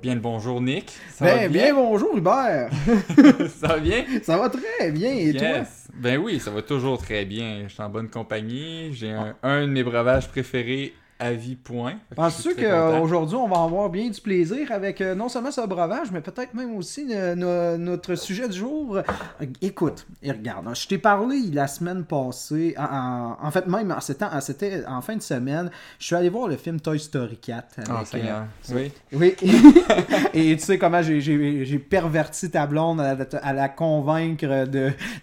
Bien le bonjour, Nick. Ça ben, va bien? bien bonjour, Hubert. ça va bien? Ça va très bien. Et toi? Ben oui, ça va toujours très bien. Je suis en bonne compagnie. J'ai un, un de mes breuvages préférés avis point. Penses-tu qu'aujourd'hui, on va avoir bien du plaisir avec euh, non seulement ce breuvage, mais peut-être même aussi notre sujet du jour? Écoute, et regarde, je t'ai parlé la semaine passée, en, fait même c'était en fin de semaine, je suis allé voir le film Toy Story 4. Ah, euh, oui. Oui. et tu sais comment j'ai perverti ta blonde à, la convaincre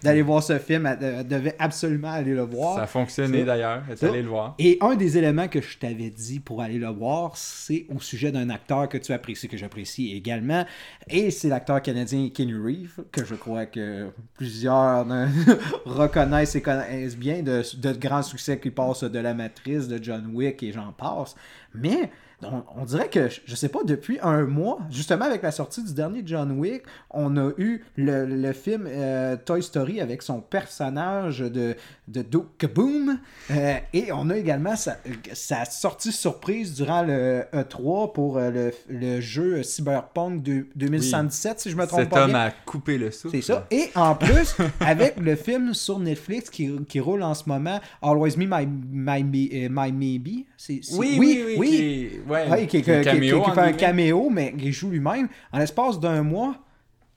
d'aller voir ce film. Elle, devait absolument aller le voir. Ça a fonctionné d'ailleurs. Elle est allée le voir. Et un des éléments que je avait dit pour aller le voir, c'est au sujet d'un acteur que tu apprécies, que j'apprécie également. Et c'est l'acteur canadien Kenny Reeve, que je crois que plusieurs reconnaissent et connaissent bien de, de grands succès qui passent de La Matrice, de John Wick et j'en passe. Mais on, dirait que, je sais pas, depuis un mois, justement avec la sortie du dernier John Wick, on a eu le, film euh, Toy Story avec son personnage de, de Kaboom. Euh, et on a également sa, sortie surprise durant le E3 pour euh, le, jeu Cyberpunk de, 2077, si je me trompe Cet pas. Cet homme a coupé le souffle. C'est ça. Et en plus, avec le film sur Netflix qui, qui, roule en ce moment, Always Me, My, My, My, Maybe. Oui, oui, oui, oui, ouais, qui, fait un caméo, mais qui joue lui-même. En l'espace d'un mois,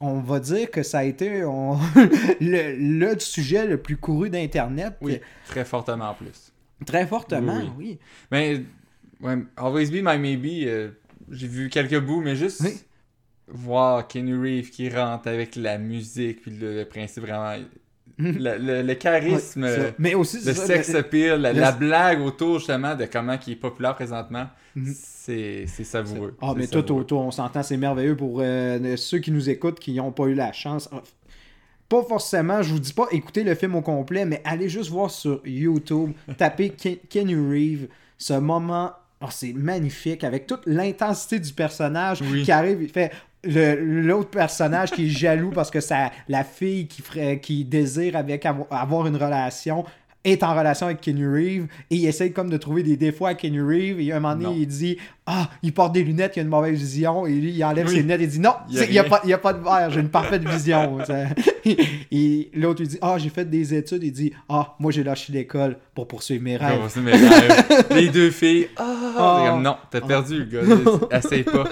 on va dire que ça a été le, sujet le plus couru d'Internet. Oui, très fortement en plus. Très fortement, oui. Mais, ouais, Always Be My Maybe, euh, j'ai vu quelques bouts, mais juste voir Kenny Reeve qui rentre avec la musique, puis le principe vraiment le, charisme, mais aussi, le sex appeal, la, blague autour justement de comment il est populaire présentement, mhm. c'est savoureux. Ah, mais toi, toi, on s'entend, c'est merveilleux pour euh, ceux qui nous écoutent qui n'ont pas eu la chance. Ah, pas forcément, je vous dis pas écouter le film au complet, mais allez juste voir sur YouTube, tapez Kenny Reeve, ce moment Oh, c'est magnifique avec toute l'intensité du personnage qui arrive. Il fait l'autre personnage qui est jaloux parce que ça, la fille qui, ferait, qui désire avec avoir une relation est en relation avec Kenny Reeve et il essaie comme de trouver des défauts à Kenny Reeve et un moment donné il dit ah il porte des lunettes il a une mauvaise vision et lui il enlève ses lunettes et dit non il n'y a, pas, a pas de verre j'ai une parfaite vision et l'autre lui dit ah j'ai fait des études il dit ah moi j'ai lâché l'école pour poursuivre mes rêves, les deux filles ah, oh. non t'as perdu le gars. Essaye pas.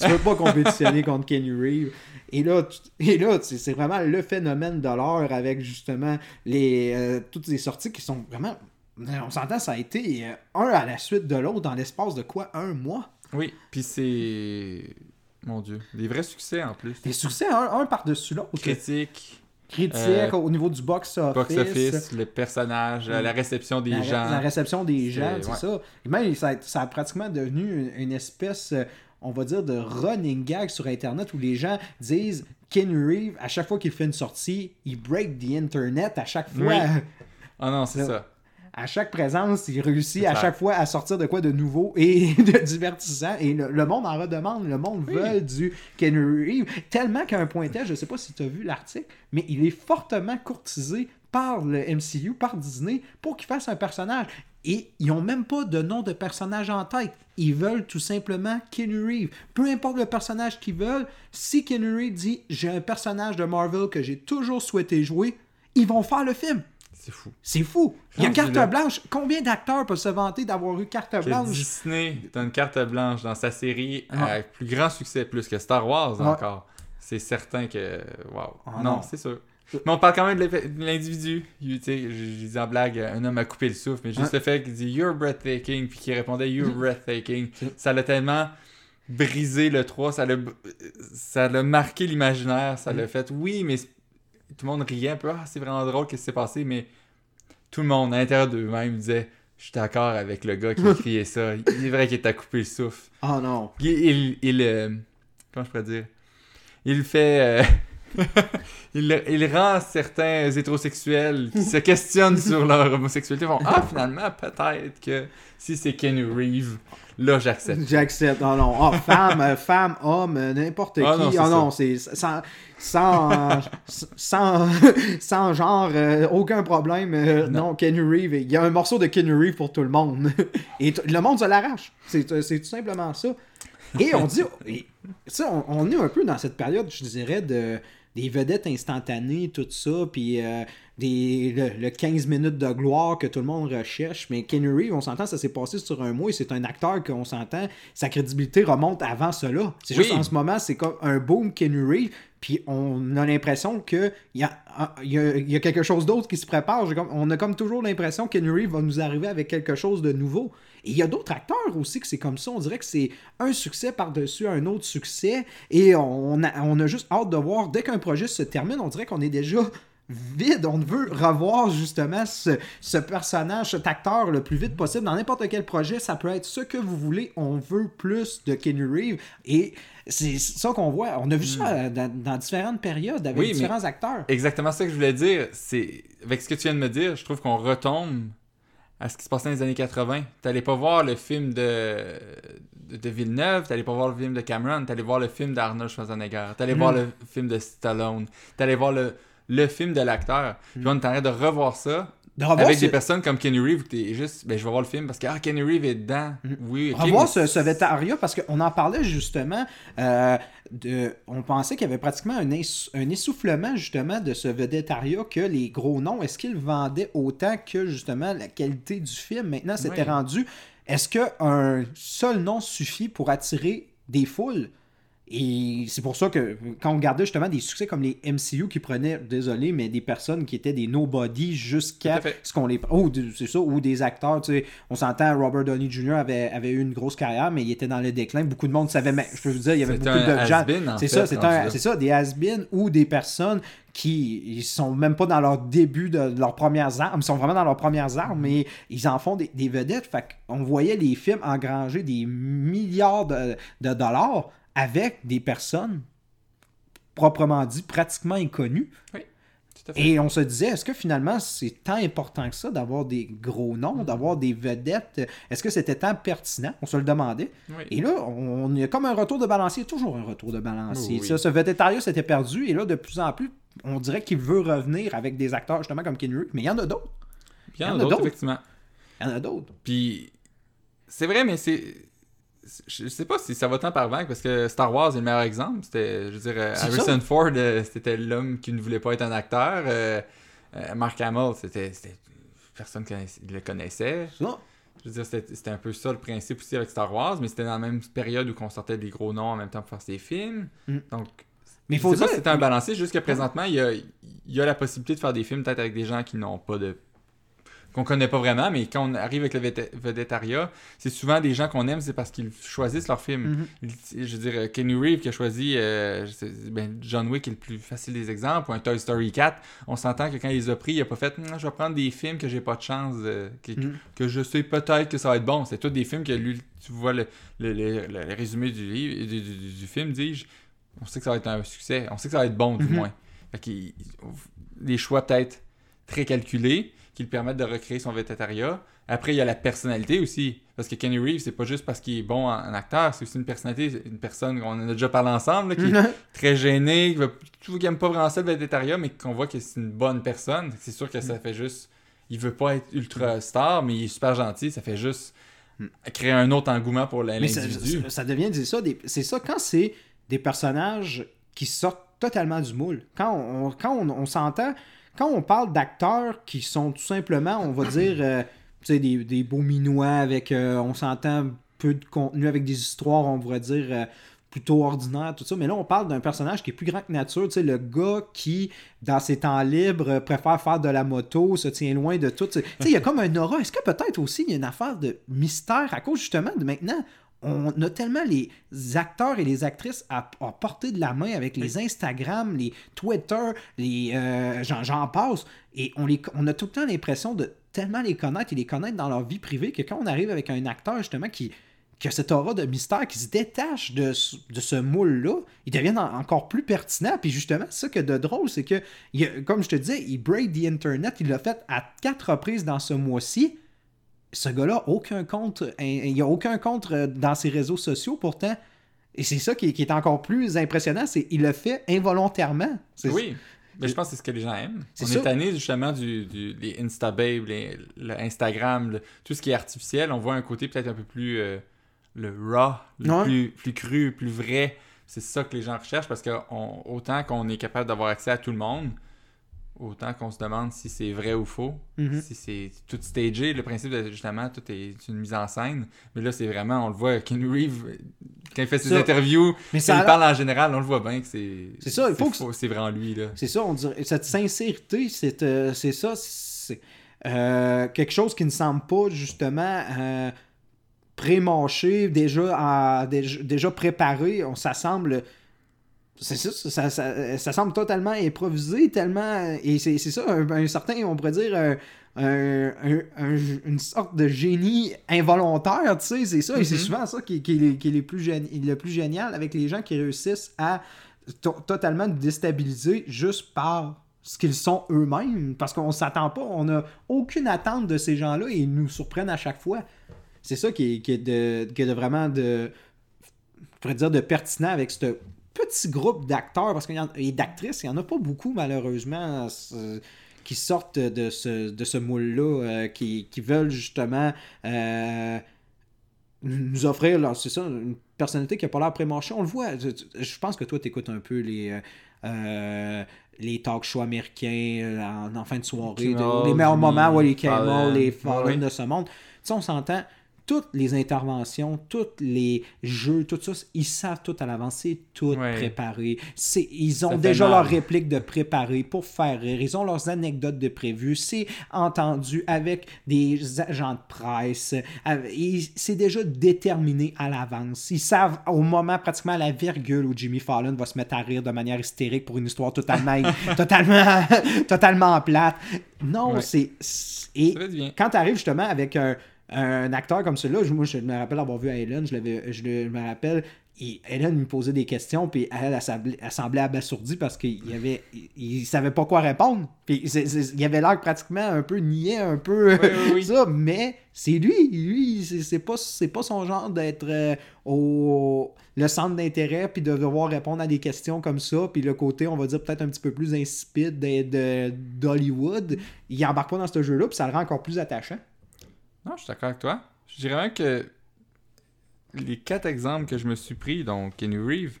Tu veux pas compétitionner contre Kenny Reeve et là, et là c'est vraiment le phénomène de l'heure avec justement les, euh, toutes les sorties qui sont vraiment. On s'entend, ça a été euh, un à la suite de l'autre dans l'espace de quoi Un mois? Oui, puis c'est. Mon Dieu, des vrais succès en plus. Des succès, un, par-dessus l'autre. Critique. Critique euh, au niveau du box-office. Box-office, le personnage, la réception des gens. La réception des gens, c'est ça. Et même, ça, ça, a pratiquement devenu une espèce on va dire, de running gag sur Internet où les gens disent Ken Reeve, à chaque fois qu'il fait une sortie, il break the Internet à chaque fois. Ah non, c'est ça. À chaque présence, il réussit à chaque fois à sortir de quoi de nouveau et de divertissant. Et le, monde en redemande. Le monde veut du Ken Reeve. Tellement qu'à un point tel, je sais pas si tu as vu l'article, mais il est fortement courtisé par le MCU, par Disney, pour qu'il fasse un personnage. Et ils n'ont même pas de nom de personnage en tête. Ils veulent tout simplement Keanu Reeves. Peu importe le personnage qu'ils veulent, si Keanu Reeves dit j'ai un personnage de Marvel que j'ai toujours souhaité jouer, ils vont faire le film. C'est fou. C'est fou. Il y a carte blanche. Combien d'acteurs peuvent se vanter d'avoir eu carte blanche? Disney a une carte blanche dans sa série avec plus grand succès, plus que Star Wars encore. C'est certain que. Waouh. Ah non. c'est sûr. Mais on parle quand même de l'individu. J'ai dit en blague, un homme a coupé le souffle, mais juste le fait qu'il dit You're breathtaking, puis qu'il répondait You're mm. breathtaking, ça l'a tellement brisé le 3, ça l'a, ça l'a marqué l'imaginaire, ça l'a mm. fait Oui, mais tout le monde riait un peu, ah, c'est vraiment drôle, qu'est-ce qui s'est passé, mais tout le monde, à l'intérieur d'eux-mêmes, disait Je suis d'accord avec le gars qui a crié ça, il est vrai qu'il t'a coupé le souffle. Oh non. Il, il, euh, comment je pourrais dire? Il fait. Euh, il, rend certains hétérosexuels qui se questionnent sur leur homosexualité vont Ah, finalement, peut-être que si c'est Kenny Reeve, là, j'accepte. J'accepte. Non, non. Ah, femme, euh, femme, homme, n'importe ah, qui. Ah, non, c'est sans, sans, sans, sans, genre, euh, aucun problème. Euh, non. Kenny Reeve, il y a un morceau de Kenny Reeve pour tout le monde. Et le monde se l'arrache. C'est tout simplement ça. Et on dit, ça, on, est un peu dans cette période, je dirais, de des vedettes instantanées, tout ça, puis euh, des, le, 15 minutes de gloire que tout le monde recherche. Mais Reeves, on s'entend, ça s'est passé sur un mois et c'est un acteur qu'on s'entend, sa crédibilité remonte avant cela. C'est juste en ce moment, c'est comme un boom Reeves, puis on a l'impression qu'il y a, y, a, quelque chose d'autre qui se prépare. on a comme toujours l'impression que Reeves va nous arriver avec quelque chose de nouveau. Et il y a d'autres acteurs aussi que c'est comme ça. On dirait que c'est un succès par-dessus un autre succès. Et on a, on a juste hâte de voir, dès qu'un projet se termine, on dirait qu'on est déjà vide. On veut revoir justement ce, personnage, cet acteur le plus vite possible dans n'importe quel projet. Ça peut être ce que vous voulez. On veut plus de Kenny Reeves. Et c'est ça qu'on voit. On a vu ça hmm. dans, différentes périodes avec différents acteurs. Exactement ça que je voulais dire. C'est avec ce que tu viens de me dire, je trouve qu'on retombe à ce qui se passait dans les années 80. T'allais pas voir le film de, de, Villeneuve, t'allais pas voir le film de Cameron, t'allais voir le film d'Arnold Schwarzenegger, t'allais mm. voir le film de Stallone, t'allais voir le, le film de l'acteur. Puis on est de revoir ça avec des personnes comme Kenny Reeve, t'es juste, ben je vais voir le film parce que ah, Kenny Reeve est dedans. Mm. Oui, Revoir ce, ce parce qu'on en parlait justement. Euh, de, on pensait qu'il y avait pratiquement un, un, essoufflement justement de ce vedettariat que les gros noms, est-ce qu'ils vendaient autant que justement la qualité du film? Maintenant, c'était rendu. Est-ce qu'un seul nom suffit pour attirer des foules? Et c'est pour ça que quand on regardait justement des succès comme les MCU qui prenaient, désolé, mais des personnes qui étaient des nobody jusqu'à ce qu'on les. Oh, c'est ça, ou des acteurs, tu sais. On s'entend, Robert Downey Jr. avait, avait eu une grosse carrière, mais il était dans le déclin. Beaucoup de monde savait, mais je peux vous dire, il y avait beaucoup de gens. C'est ça, c'est ça, des has ou des personnes qui ils sont même pas dans leur début de, leurs premières armes, ils sont vraiment dans leurs premières armes, mais ils en font des, vedettes. Fait qu'on voyait les films engranger des milliards de, de dollars avec des personnes proprement dit pratiquement inconnues. Oui. Et on se disait, est-ce que finalement c'est tant important que ça d'avoir des gros noms, d'avoir des vedettes? Est-ce que c'était tant pertinent? On se le demandait. Et là, on, y a comme un retour de balancier, toujours un retour de balancier. Ça, ce vedettariat s'était perdu et là, de plus en plus, on dirait qu'il veut revenir avec des acteurs justement comme Ken mais il y en a d'autres. Il y en a d'autres, effectivement. Il y en a d'autres. Puis, c'est vrai, mais c'est je sais pas si ça va tant par vague parce que Star Wars est le meilleur exemple. C'était, je veux dire, Harrison Ford, euh, c'était l'homme qui ne voulait pas être un acteur. Euh, euh, Mark Hamill, c'était, personne ne le connaissait. Non. Je veux dire, c'était un peu ça le principe aussi avec Star Wars, mais c'était dans la même période où on sortait des gros noms en même temps pour faire ses films. Mm. Donc, mais faut dire... c'était un balancier. Jusqu'à présentement, il y a, il y a la possibilité de faire des films peut-être avec des gens qui n'ont pas de qu'on connaît pas vraiment, mais quand on arrive avec le vedettariat, c'est souvent des gens qu'on aime, c'est parce qu'ils choisissent leur film. Mm-hmm. Je veux dire, Kenny Reeve qui a choisi euh, ben, John Wick est le plus facile des exemples, ou un Toy Story 4. On s'entend que quand il les a pris, il a pas fait je vais prendre des films que j'ai pas de chance, mm-hmm. que, je sais peut-être que ça va être bon. C'est tous des films que lui, tu vois le, résumé du, livre, du, film, dis-je. On sait que ça va être un succès. On sait que ça va être bon, du mm-hmm. moins. Fait les choix peut-être très calculés qui le permettent de recréer son végétariat. Après, il y a la personnalité aussi. Parce que Kenny Reeves, c'est pas juste parce qu'il est bon en, acteur, c'est aussi une personnalité, une personne, on en a déjà parlé ensemble, qui est très gênée, qui, veut, qui aime pas vraiment ça le végétariat, mais qu'on voit que c'est une bonne personne. C'est sûr que ça mm. fait juste. Il veut pas être ultra star, mais il est super gentil, ça fait juste mm. créer un autre engouement pour l'individu. Ça, ça, devient, c'est ça, c'est ça quand c'est des personnages qui sortent totalement du moule. Quand on, quand on s'entend quand on parle d'acteurs qui sont tout simplement, on va dire, euh, des, des beaux minois avec, euh, on s'entend, peu de contenu avec des histoires, on pourrait dire, euh, plutôt ordinaires, tout ça. Mais là, on parle d'un personnage qui est plus grand que nature, tu le gars qui, dans ses temps libres, préfère faire de la moto, se tient loin de tout. Tu sais, il y a comme un aura. Est-ce que peut-être aussi il y a une affaire de mystère à cause justement de maintenant on a tellement les acteurs et les actrices à, porter de la main avec les Instagram, les Twitter, les euh, j'en passe, et on, les, on a tout le temps l'impression de tellement les connaître et les connaître dans leur vie privée que quand on arrive avec un acteur justement qui, a cette aura de mystère, qui se détache de, de ce moule-là, il devient encore plus pertinent. Puis justement, ça que de drôle, c'est que, comme je te disais, il break the Internet, il l'a fait à quatre reprises dans ce mois-ci ce gars-là, aucun compte, il n'y a aucun compte euh, dans ses réseaux sociaux pourtant. Et c'est ça qui, est encore plus impressionnant, c'est qu'il le fait involontairement. Oui, mais je pense que c'est ce que les gens aiment. On est tanné justement du, du les Instababe, les, le Instagram, tout ce qui est artificiel. On voit un côté peut-être un peu plus euh, le raw, le plus, plus cru, plus vrai. C'est ça que les gens recherchent parce que autant qu'on est capable d'avoir accès à tout le monde, autant qu'on se demande si c'est vrai ou faux, Mhm. si c'est tout stagé, le principe de justement tout est une mise en scène. Mais là, c'est vraiment, on le voit, Ken Reeves, quand il fait ses Ça- interviews, Mais quand a il parle en général, on le voit bien que c'est. C'est ça, il faut que- faux, C'est vraiment lui, là. C'est ça, on dirait. Cette sincérité, c'est euh, ça. C'est euh, quelque chose qui ne semble pas, justement, euh, pré-mâché, déjà, déjà, déjà préparé. On, ça semble. C'est ça, ça, ça, ça semble totalement improvisé, tellement. Et c'est ça, un, un certain, on pourrait dire. un- un- un- un- une sorte de génie involontaire, tu sais, c'est ça, et c'est Mhm. souvent ça qui, qui, est- qui est les plus le plus génial avec les gens qui réussissent à to- totalement nous déstabiliser juste par ce qu'ils sont eux-mêmes, parce qu'on s'attend pas, on n'a aucune attente de ces gens-là et ils nous surprennent à chaque fois. C'est ça qui est, qui est de, qui est de vraiment de, je pourrais dire de pertinent avec ce petit groupe d'acteurs, parce qu'il et d'actrices, il n'y en a pas beaucoup malheureusement qui sortent de ce, de ce moule-là, euh, qui, qui veulent justement euh, nous offrir, là, c'est ça, une personnalité qui n'a pas l'air pré-marché. On le voit. Je, je pense que toi, tu écoutes un peu les, euh, les talk shows américains en, en fin de soirée, de- les meilleurs moments, ouais, les Fallon. les Fallon Oui. de ce monde. Tu sais, on s'entend, toutes les interventions, tous les jeux, tout ça, ils savent tout à l'avance, c'est tout Ouais. préparé. C'est, ils ont Ça déjà leurs répliques de préparer pour faire rire. Ils ont leurs anecdotes de prévues. C'est entendu avec des agents de presse. C'est déjà déterminé à l'avance. Ils savent au moment, pratiquement à la virgule, où Jimmy Fallon va se mettre à rire de manière hystérique pour une histoire totalement, totalement, totalement plate. Non, Ouais. c'est. Et quand tu arrives justement avec un, un acteur comme celui-là, je- moi je me rappelle avoir vu à Hélène, je, je, le- je me rappelle, et Hélène me posait des questions, puis elle, elle, semblait, elle semblait abasourdie parce qu'il avait, il, il savait pas quoi répondre. Puis il avait l'air pratiquement un peu niais, un peu Oui, oui, oui. ça, mais c'est lui, lui, c'est pas, pas son genre d'être euh, au le centre d'intérêt puis de devoir répondre à des questions comme ça, puis le côté, on va dire peut-être un petit peu plus insipide de- de- d'Hollywood, il embarque pas dans ce jeu-là, puis ça le rend encore plus attachant. Non, je suis d'accord avec toi. Je dirais même que les quatre exemples que je me suis pris, donc Kenny Reeves,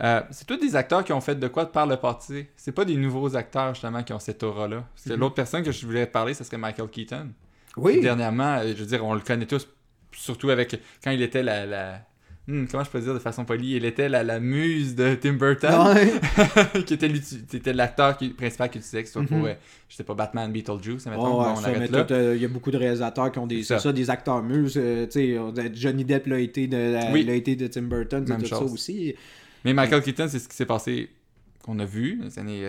euh, c'est tous des acteurs qui ont fait de quoi de par le passé. C'est pas des nouveaux acteurs, justement, qui ont cette aura-là. Parce que Mhm. l'autre personne que je voulais parler, ce serait Michael Keaton. Oui, Dernièrement, euh, je veux dire, on le connaît tous, surtout avec quand il était la. la... Hmm, comment je peux dire de façon polie? Il était la, la muse de Tim Burton, qui était l'acteur qui- principal qu'il utilisait, que ce soit pour, Mhm. euh, je sais pas, Batman, Beetlejuice, mettons, ouais, on ça, arrête là. euh, Il y a beaucoup de réalisateurs qui ont des, ça. ça, des acteurs muses. euh, tu sais, on- Johnny Depp l'a été de, la- Oui. été de Tim Burton, c'est Même tout ça chose. aussi. Mais Michael Keaton, c'est ce qui s'est passé, qu'on a vu, dans les années,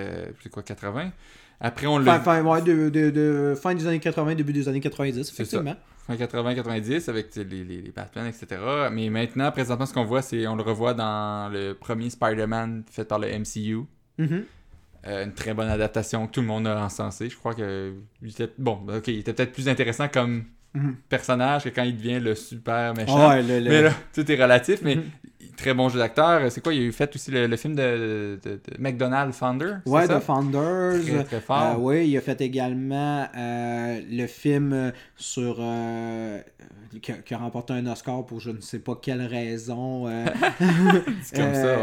quoi, 80. Après, on l'a Fin, fin, ouais, de, de- de- fin des années 80, début des années 90, C'est effectivement. Fin 80-90 avec les, les, les Batman, etc. Mais maintenant, présentement, ce qu'on voit, c'est on le revoit dans le premier Spider-Man fait par le MCU. Mhm. Euh, une très bonne adaptation que tout le monde a encensé. Je crois que bon, ok, il était peut-être plus intéressant comme Mhm. personnage que quand il devient le super méchant. Ouais, le- le- Mais là, tout est relatif, mais Mhm. très bon jeu d'acteur. C'est quoi, il a eu fait aussi le, le film de, de, de McDonald's Founder, c'est Ouais, ça? The Founders. Très, très Euh, fort. oui, il a fait également euh, le film euh, sur. euh, qui, a, qui a remporté un Oscar pour je ne sais pas quelle raison. C'est comme ça,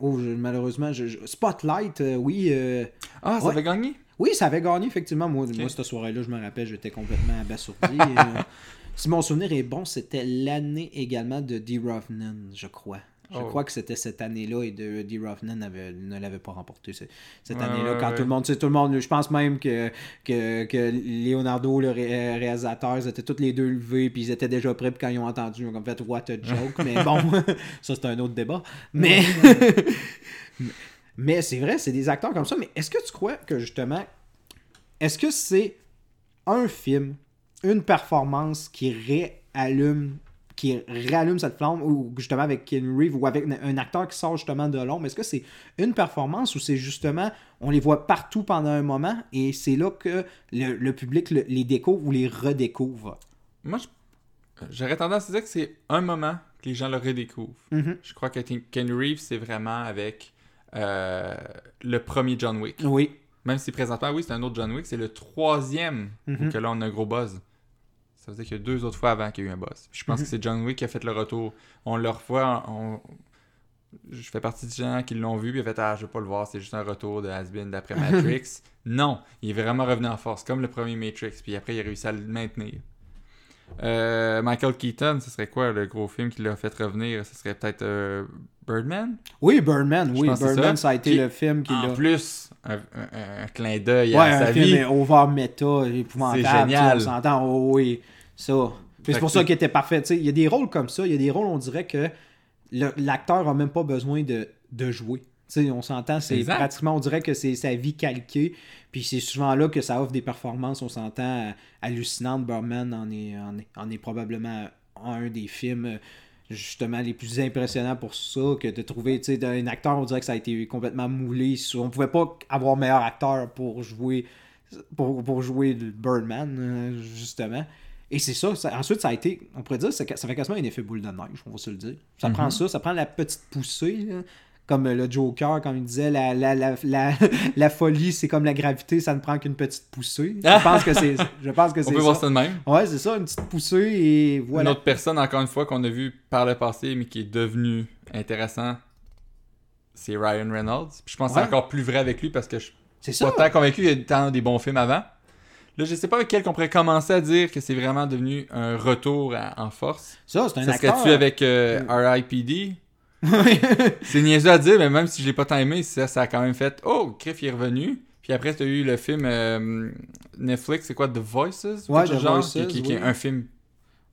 oh, malheureusement, je- je- Spotlight, oui. Ah, ça avait gagné? Oui, ça avait gagné, effectivement. Moi, moi cette soirée-là, je me rappelle, j'étais complètement abasourdi. Euh, si mon souvenir est bon, c'était l'année également de Dee Ruffman, je crois. Je Oh. crois que c'était cette année-là et de Ruffman avait- ne l'avait pas remporté ce- cette Ouais, année-là. quand ouais. tout le monde, tout le monde, je pense même que, que, que Leonardo, le ré- réalisateur, ils étaient tous les deux levés puis ils étaient déjà prêts. Puis quand ils ont entendu, ils ont comme fait What a joke. mais bon, ça c'est un autre débat. Mais, mais c'est vrai, c'est des acteurs comme ça. Mais est-ce que tu crois que justement, est-ce que c'est un film, une performance qui réallume qui réallume cette flamme ou justement avec Ken Reeves ou avec un acteur qui sort justement de l'ombre est-ce que c'est une performance ou c'est justement on les voit partout pendant un moment et c'est là que le, le public le- les découvre ou les redécouvre? Moi, je- j'aurais tendance à dire que c'est un moment que les gens le redécouvrent. Mhm. Je crois que Ken Ken Reeves, c'est vraiment avec euh, le premier John Wick. oui Même si présentement, oui, c'est un autre John Wick, c'est le troisième Mhm. que là, on a un gros buzz. Ça veut dire qu'il y a deux autres fois avant qu'il y a eu un boss. Je pense que c'est John Wick qui a fait le retour. On le revoit, on... je fais partie des gens qui l'ont vu, puis fait Ah, je veux pas le voir, c'est juste un retour de Has-Been d'après Matrix. non, il est vraiment revenu en force, comme le premier Matrix, puis après il a réussi à le maintenir. Euh, Michael Keaton, ce serait quoi le gros film qui l'a fait revenir? Ce serait peut-être euh, Birdman? Oui, Birdman, oui. Birdman, ça. a été le film qui En plus, un, clin d'œil à sa un vie. film over méta, épouvantable. C'est génial. On s'entend, oh, oui, ça. C'est pour ça qu'il était parfait. Il y a des rôles comme ça, il y a des rôles, on dirait que l'acteur a même pas besoin de, de jouer. On s'entend, c'est pratiquement, on dirait que c'est sa vie calquée. Puis c'est souvent là que ça offre des performances, on s'entend, hallucinantes. Birdman en est, en est, probablement un des films justement les plus impressionnants pour ça que de trouver tu sais un acteur on dirait que ça a été complètement moulé on pouvait pas avoir meilleur acteur pour jouer pour, pour jouer Birdman justement et c'est ça, ensuite, ça a été, on pourrait dire, ça, ça fait quasiment un effet boule de neige, on va se le dire. Ça prend mhm. ça, ça prend la petite poussée, comme le Joker, comme il disait, la, la, la, la, folie, c'est comme la gravité, ça ne prend qu'une petite poussée. Je pense que c'est je pense que On peut voir ça de même. Ouais, c'est ça, une petite poussée et voilà. Une autre personne, encore une fois, qu'on a vu par le passé, mais qui est devenu intéressant, c'est Ryan Reynolds. je pense que c'est encore plus vrai avec lui parce que je suis pas tant convaincu qu'il y a tant des bons films avant. Là, je sais pas avec quel qu'on pourrait commencer à dire que c'est vraiment devenu un retour en force. Ça, c'est un ça acteur. Ça serait-tu avec euh, R.I.P.D. c'est niaiseux à dire, mais même si je l'ai pas tant aimé, ça, ça a quand même fait Oh, Criff est revenu. Puis après, tu as eu le film euh, Netflix, c'est quoi The Voices? Ouais, The genre, Voices, qui, qui, est un film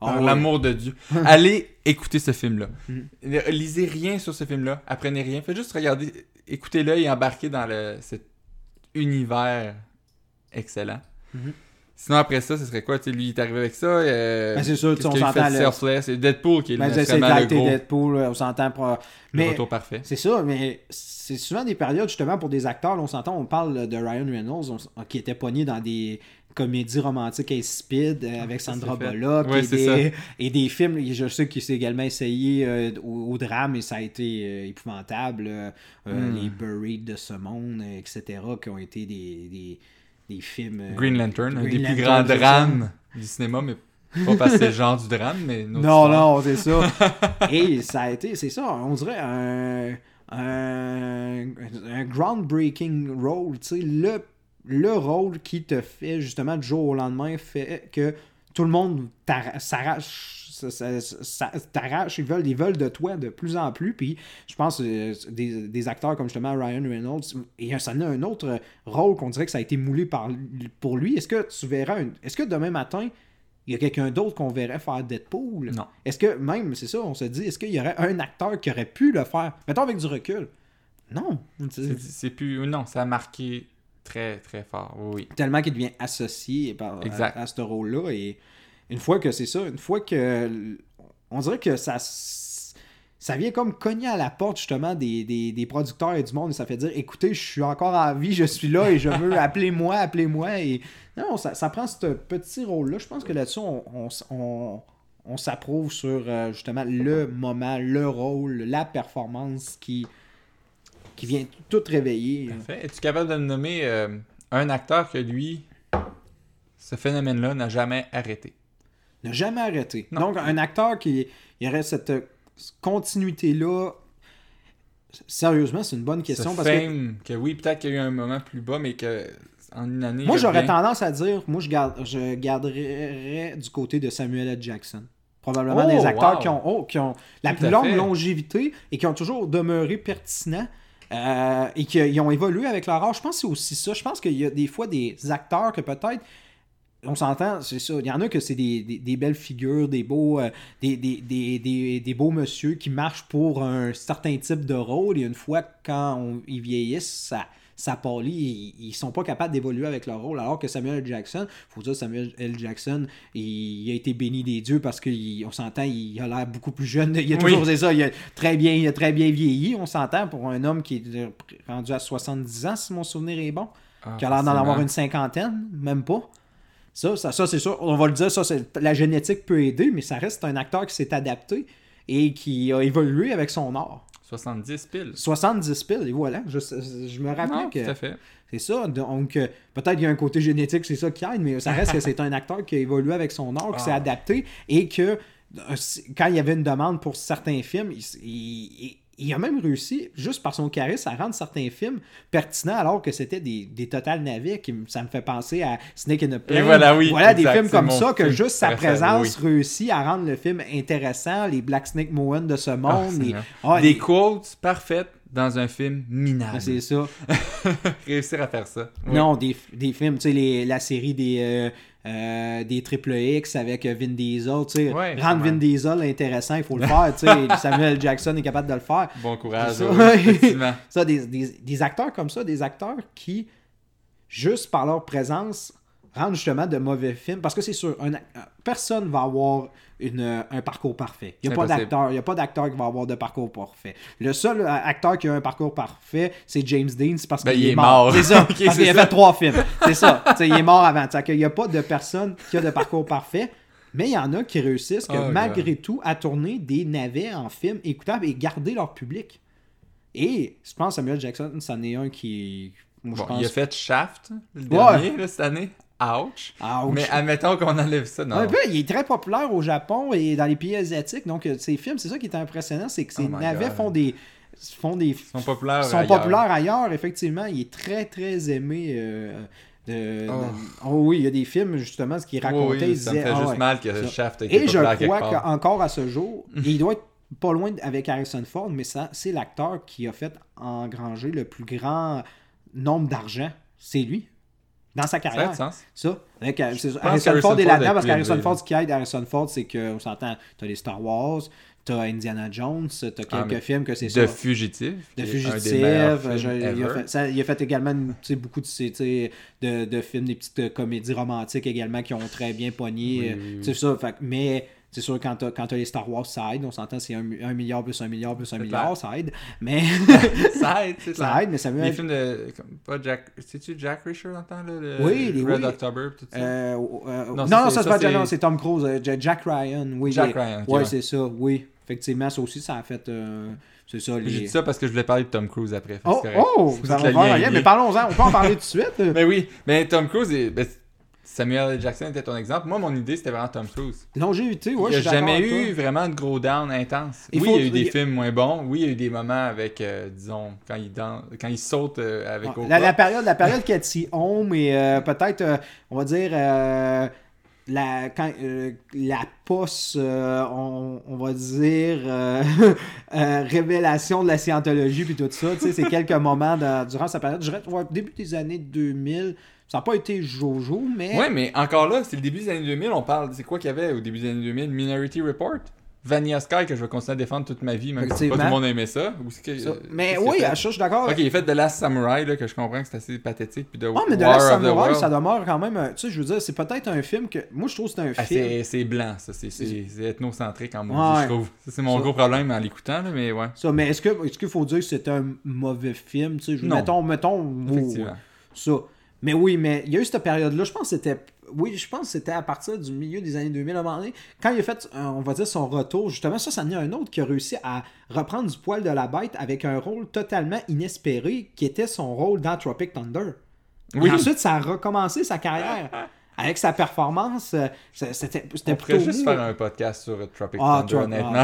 ah l'amour de Dieu. Allez écouter ce film-là. Mm. Lisez rien sur ce film-là. Apprenez rien. Faites juste regarder, écoutez-le et embarquez dans le, cet univers excellent. Mhm. Sinon, après ça, ce serait quoi? lui, il est arrivé avec ça. Euh, ben, c'est sûr, on s'entend. Selfless. C'est Deadpool qui est ben, le, le gros. Deadpool, on s'entend. Pour... Mais, le retour parfait. C'est ça, mais c'est souvent des périodes, justement, pour des acteurs. on s'entend, on parle de Ryan Reynolds, qui était pogné dans des comédies romantiques insipides euh, avec Sandra Bullock et, des, et, des, films. Je sais qu'il s'est également essayé euh, au, drame et ça a été épouvantable. Hmm. Les Buried de ce monde, etc., qui ont été des des films. Euh, Green Lantern, un des plus grands drames du cinéma, mais pas parce que c'est le genre du drame, mais. Non, non, c'est ça. Et ça a été, c'est ça, on dirait un, un, un groundbreaking role, tu sais, le, le rôle qui te fait justement du jour au lendemain fait que tout le monde s'arrache ça, t'arrache, ils veulent, ils veulent de toi de plus en plus. Puis je pense euh, des, des, acteurs comme justement Ryan Reynolds, et ça a un autre rôle qu'on dirait que ça a été moulé par, pour lui. Est-ce que tu verras, est-ce que demain matin, il y a quelqu'un d'autre qu'on verrait faire Deadpool? Non. Est-ce que même, c'est ça, on se dit, est-ce qu'il y aurait un acteur qui aurait pu le faire? Mettons avec du recul. Non. C'est plus. Non, ça a marqué très, très fort. Oui. Tellement qu'il devient associé par, à, à, ce rôle-là. Et une fois que c'est ça, une fois que. On dirait que ça. Ça vient comme cogner à la porte justement des, producteurs et du monde et ça fait dire écoutez, je suis encore en vie, je suis là et je veux appeler-moi, appelez-moi. Et non, ça, ça prend ce petit rôle-là. Je pense que là-dessus, on, on, on, s'approuve sur euh, justement le moment, le rôle, la performance qui, qui vient tout réveiller. Es-tu capable de me nommer euh, un acteur que lui, ce phénomène-là n'a jamais arrêté? N'a jamais arrêté. Donc, un acteur qui il aurait cette continuité-là, sérieusement, c'est une bonne question. parce que... oui, peut-être qu'il y a eu un moment plus bas, mais que en une année. Moi, j'aurais tendance à dire, moi, je, garde, je garderais du côté de Samuel L. Jackson. Probablement des oh, acteurs qui, ont, oh, qui ont la plus longue longévité et qui ont toujours demeuré pertinents. Euh, et qui ont évolué avec leur âge. Je pense que c'est aussi ça. Je pense qu'il y a des fois des acteurs que peut-être on s'entend, c'est ça. Il y en a que c'est des, belles figures, des beaux, euh, des, des, beaux monsieur qui marchent pour un certain type de rôle. Et une fois quand ils vieillissent, ça, ça pâlit, ils, sont pas capables d'évoluer avec leur rôle. Alors que Samuel L. Jackson, faut dire Samuel L. Jackson, il, a été béni des dieux parce qu'on s'entend, il a l'air beaucoup plus jeune. Il a toujours ça, il a très bien, il a très bien vieilli. On s'entend pour un homme qui est rendu à 70 ans, si mon souvenir est bon. Ah, qui a l'air d'en avoir une cinquantaine, même pas. Ça, ça, c'est sûr, on va le dire, ça, la génétique peut aider, mais ça reste un acteur qui s'est adapté et qui a évolué avec son art. 70 piles. 70 piles, et voilà. Je, je me rappelle non, que. Tout à fait. C'est ça. Donc, euh, peut-être qu'il y a un côté génétique, c'est ça qui aide, mais ça reste que c'est un acteur qui a évolué avec son art, qui s'est Ah. adapté et que euh, quand il y avait une demande pour certains films, il, il- il a même réussi, juste par son charisme, à rendre certains films pertinents alors que c'était des, des total navets. Qui, ça me fait penser à Snake in a Plane. voilà, oui, Voilà, des films comme ça, que juste sa présence réussit à rendre le film intéressant. Les Black Snake Moen de ce Ah, monde. les- ah, Des les- quotes parfaites dans un film minable. c'est ça. Réussir à faire ça. Oui. Non, des, des films, tu sais, les- la série des, euh, euh, des Triple X avec euh, Vin Diesel, tu sais, Ouais, rendre. Vin Diesel intéressant, il faut le faire, tu sais, Samuel Jackson est capable de le faire. Bon courage. C'est ça. oui, effectivement. Ça, des, des, des acteurs comme ça, des acteurs qui, juste par leur présence, justement de mauvais films, parce que c'est sûr, un, ac- personne va avoir une, euh, un parcours parfait. Il n'y a, pas d'acteur- il a pas d'acteur qui va avoir de parcours parfait. Le seul euh, acteur qui a un parcours parfait, c'est James Dean, c'est parce Ben, qu'il il est est mort. mort. C'est ça, Ok, parce qu'il a fait trois films. C'est ça. Il est mort avant. Qu'il n'y a pas de personne qui a de parcours parfait. Mais il y en a qui réussissent que Oh, malgré tout à tourner des navets en film écoutables et garder leur public. Et je pense que Samuel Jackson, c'en est un qui. Moi, je Bon, pense. Il a fait Shaft, le Ouais. dernier, là, cette année. Ouch. Ouch. Mais admettons qu'on enlève ça. Non. Un peu, il est très populaire au Japon et dans les pays asiatiques. Donc, euh, ces films, c'est ça qui est impressionnant, c'est que ces Oh navets God. font des. Font des sont populaires. sont ailleurs. populaires ailleurs, effectivement. Il est très, très aimé. euh, de, Oh. de- oh oui, il y a des films, justement, ce qu'il Oui, racontait. oui, il ça me fait ah juste ouais. mal que. Shaft Et je crois qu'encore à ce jour, il doit être pas loin avec Harrison Ford, mais ça, c'est l'acteur qui a fait engranger le plus grand nombre d'argent. C'est lui. Dans sa carrière. Ça. Avec, euh, Harrison Ford est là-dedans parce qu'Harrison Ford, ce qui aide Harrison Ford, c'est qu'on s'entend, t'as les Star Wars, t'as Indiana Jones, t'as quelques Ah, mais films que c'est De ça. Fugitif. De un des Fugitif, euh, il, a fait, ça- il a fait également beaucoup de, de, de films, des petites euh, comédies romantiques également qui ont très bien pogné. Oui, ça, fait mais c'est sûr, quand t'as, quand t'as les Star Wars, ça aide. On s'entend, c'est un, un milliard plus un milliard plus un milliard, clair. ça aide. Mais Ça aide, c'est ça aide, mais Samuel. Les films de. Pas Jack. C'est-tu Jack Reacher dans le temps, là le- Oui, les- Red oui. October, tout ça? Euh, euh, non, Non, ça, ça, c'est pas ça, non, c'est- Tom Cruise. euh, Jack Ryan, oui. Jack les- Ryan, ok, ouais, ouais. c'est ça, oui. Effectivement, ça aussi, ça a fait. euh, c'est ça, J'ai les. dit ça parce que je voulais parler de Tom Cruise après. Oh, oh, ça un est lien, lié. mais parlons-en, on peut en parler tout de suite. Mais oui, mais Tom Cruise, est- ben, Samuel L. Jackson était ton exemple. Moi, mon idée, c'était vraiment Tom Cruise. Non, j'ai eu, tu sais, ouais, il je n'y a jamais eu vraiment de gros down intense. Il oui, faut- il y a eu des il- films moins bons. Oui, il y a eu des moments avec, euh, disons, quand il, dan- quand il saute euh, avec Oprah. La, la période, la période Cathy Home et euh, peut-être, on va dire, la, quand, la post, on, on va dire, révélation de la scientologie puis tout ça. tu sais, C'est quelques moments de- durant sa période. Je dirais, ouais, début des années 2000. Ça n'a pas été Jojo, mais. Ouais, mais encore là, c'est le début des années 2000. On parle, c'est quoi qu'il y avait au début des années 2000 Minority Report? Vanilla Sky, que je vais continuer à défendre toute ma vie, même si pas tout le monde aimait ça. Ou c'est que- ça. euh, Mais oui, à ça, je suis d'accord. Ok, il fait The Last Samurai, là, que je comprends que c'est assez pathétique. Puis Ouais, mais de War la of the Samurai, ça demeure quand même. Tu sais, je veux dire, c'est peut-être un film que. Moi, je trouve que c'est un Ah, film. c'est blanc, ça. C'est ethnocentrique en maudit, Ouais. je trouve. Ça, c'est mon Ça. gros problème en l'écoutant, mais ouais. Ça, mais est-ce qu'il faut dire que c'est un mauvais film? Tu sais? Mettons, mettons. Effectivement. Ça. Mais oui, mais il y a eu cette période-là, je pense que c'était. Oui, je pense que c'était à partir du milieu des années 2000 à un moment donné. Quand il a fait, euh, on va dire, son retour, justement, ça, ça en est un autre qui a réussi à reprendre du poil de la bête avec un rôle totalement inespéré, qui était son rôle dans Tropic Thunder. Oui. Et ensuite, ça a recommencé sa carrière. Avec sa performance, euh, c'était c'était On plutôt pourrait juste faire un podcast sur Tropic Ah, Thunder, honnêtement.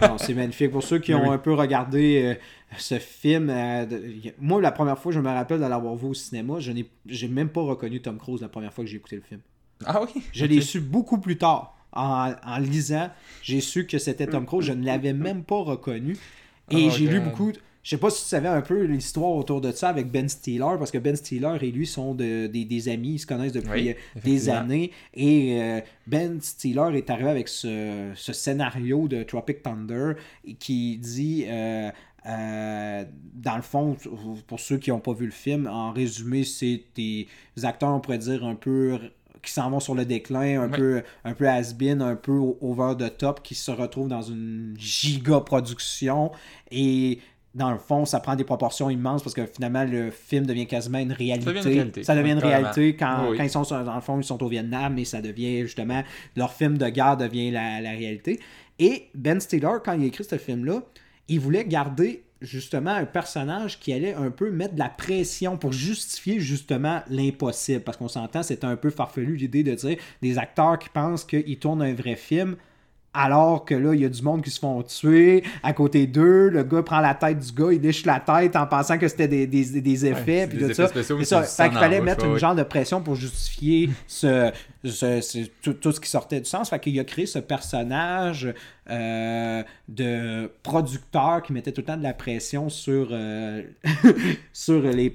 ah. C'est magnifique. Pour ceux qui ont oui. un peu regardé euh, ce film, euh, de- moi, la première fois, je me rappelle de l'avoir vu au cinéma, je n'ai j'ai même pas reconnu Tom Cruise la première fois que j'ai écouté le film. Ah oui? Je l'ai su beaucoup plus tard. En, en lisant, j'ai su que c'était Tom Cruise. Je ne l'avais même pas reconnu. Et Oh, j'ai lu beaucoup. Je sais pas si tu savais un peu l'histoire autour de ça avec Ben Stiller, parce que Ben Stiller et lui sont de- des, des amis, ils se connaissent depuis Oui, euh, des années. Et euh, Ben Stiller est arrivé avec ce, ce scénario de Tropic Thunder qui dit. euh, euh, dans le fond, pour ceux qui n'ont pas vu le film, en résumé, c'est des acteurs, on pourrait dire, un peu qui s'en vont sur le déclin, un peu un peu has-been, un peu over the top, qui se retrouvent dans une giga production et dans le fond, ça prend des proportions immenses parce que finalement, le film devient quasiment une réalité. Ça devient une réalité. Ça devient une Ouais, carrément. réalité quand, Oui, oui. quand ils sont dans le fond, ils sont au Vietnam et ça devient justement leur film de guerre devient la, la réalité. Et Ben Stiller, quand il a écrit ce film-là, il voulait garder justement un personnage qui allait un peu mettre de la pression pour justifier justement l'impossible. Parce qu'on s'entend, c'est un peu farfelu l'idée de dire des acteurs qui pensent qu'ils tournent un vrai film alors que là, il y a du monde qui se font tuer à côté d'eux. Le gars prend la tête du gars, il déchire la tête en pensant que c'était des, des, des, effets. puis tout ça. ça. Fait qu'il fallait mettre une genre de pression pour justifier ce, tout, ce qui sortait du sens. Fait qu'il a créé ce personnage euh, de producteur qui mettait tout le temps de la pression sur, euh, sur, les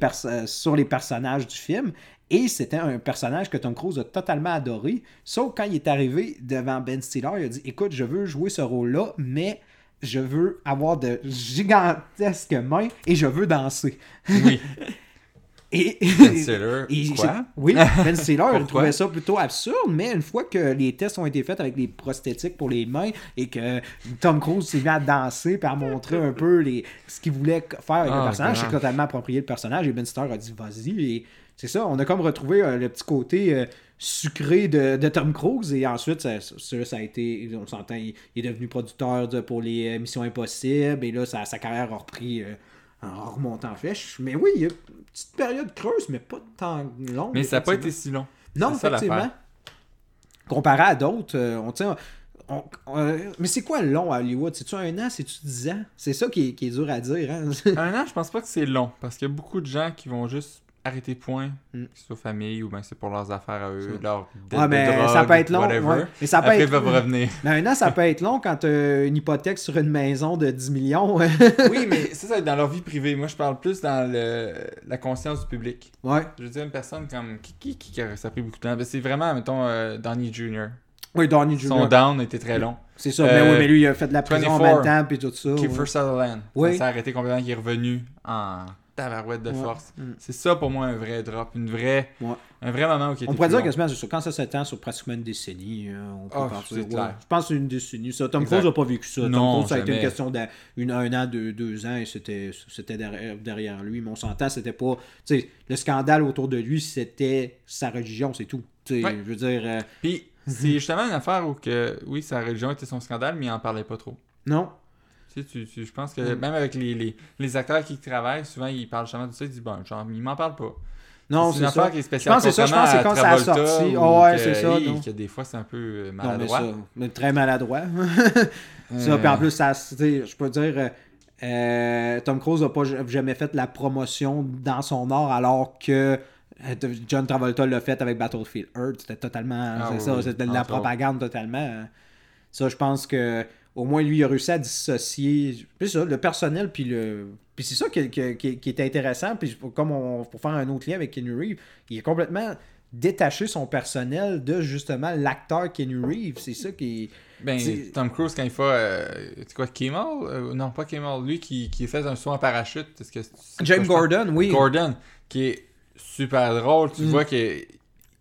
sur les personnages du film. Et c'était un personnage que Tom Cruise a totalement adoré. Sauf quand il est arrivé devant Ben Stiller, il a dit Écoute, je veux jouer ce rôle-là, mais je veux avoir de gigantesques mains et je veux danser. Oui. Et, ben Stiller, quoi? Oui, Ben Stiller il trouvait ça plutôt absurde, mais une fois que les tests ont été faits avec les prosthétiques pour les mains et que Tom Cruise s'est mis à danser et à montrer un peu les, ce qu'il voulait faire avec le ah, personnage, c'est totalement approprié le personnage et Ben Stiller a dit vas-y et c'est ça, on a comme retrouvé euh, le petit côté euh, sucré de, Tom Cruise et ensuite ça, ça, a été, on s'entend, il, est devenu producteur pour les euh, Missions Impossibles et là sa, carrière a repris en remontant en flèche. Mais oui, il y a une petite période creuse, mais pas tant longue. Mais ça n'a pas été si long. Non, effectivement. Comparé à d'autres, on tient. mais c'est quoi long à Hollywood? C'est-tu un an? C'est-tu dix ans? C'est ça qui est, dur à dire. Hein? un an, je pense pas que c'est long. Parce qu'il y a beaucoup de gens qui vont juste arrêter point, mm. que ce soit famille ou bien c'est pour leurs affaires à eux, leur ouais, mais ça peut être long. Mais ça peut Après, être... ils peuvent revenir. Mais un an, ça peut être long quand tu as une hypothèque sur une maison de 10 millions. oui, mais ça, ça va être dans leur vie privée. Moi, je parle plus dans le... la conscience du public. Ouais. Je veux dire, une personne comme. Qui, qui, qui ça a pris beaucoup de temps C'est vraiment, mettons, euh, Donnie Jr. Oui, Donnie Jr. Son down était très long. C'est ça, mais, oui, mais lui, il a fait de la prison en même temps, puis tout ça. Kiefer Sutherland. Oui. Ça s'est arrêté complètement, il est revenu en tabarouette de force. Mm. C'est ça pour moi un vrai drop, une vraie, un vrai moment où il On pourrait dire que quand ça s'étend sur pratiquement une décennie, euh, on peut oh, partir. Je pense que c'est une décennie. Ça. Tom Cruise n'a pas vécu ça. Tom Cruise, ça a été une question d'un an, de deux ans et c'était derrière, derrière lui. Mais on s'entend, c'était pas. Le scandale autour de lui, c'était sa religion, c'est tout. Je veux dire. Euh, Puis c'est justement une affaire où que, oui, sa religion était son scandale, mais il en parlait pas trop. Non. Tu sais, je pense que mm. même avec les, les, les, acteurs qui travaillent, souvent ils parlent justement de ça, ils disent bon, genre, ils m'en parlent pas. Non, c'est une affaire qui est spéciale. Je pense que c'est ça, je pense que c'est quand ça a sorti. Oh, ouais, c'est ça. Que des fois, c'est un peu euh, maladroit. Non, mais, ça, mais très maladroit. ça, puis en plus, ça, je peux dire, euh, Tom Cruise n'a pas jamais fait la promotion dans son art alors que euh, John Travolta l'a fait avec Battlefield Earth. C'était totalement. Ah ça, c'était de la propagande totalement. Ça, je pense que au moins lui il a réussi à dissocier ça, le personnel puis le puis c'est ça qui, qui, est intéressant puis comme on, pour faire un autre lien avec Kenny Reeves il a complètement détaché son personnel de justement l'acteur Kenny Reeves c'est ça qui ben, Tom Cruise, quand il fait. Euh, c'est quoi, Kimmel euh, Non, pas Kimmel. Lui qui, qui fait un saut en parachute. Est-ce que James Gordon, oui. Gordon, qui est super drôle. Tu mm. vois qu'il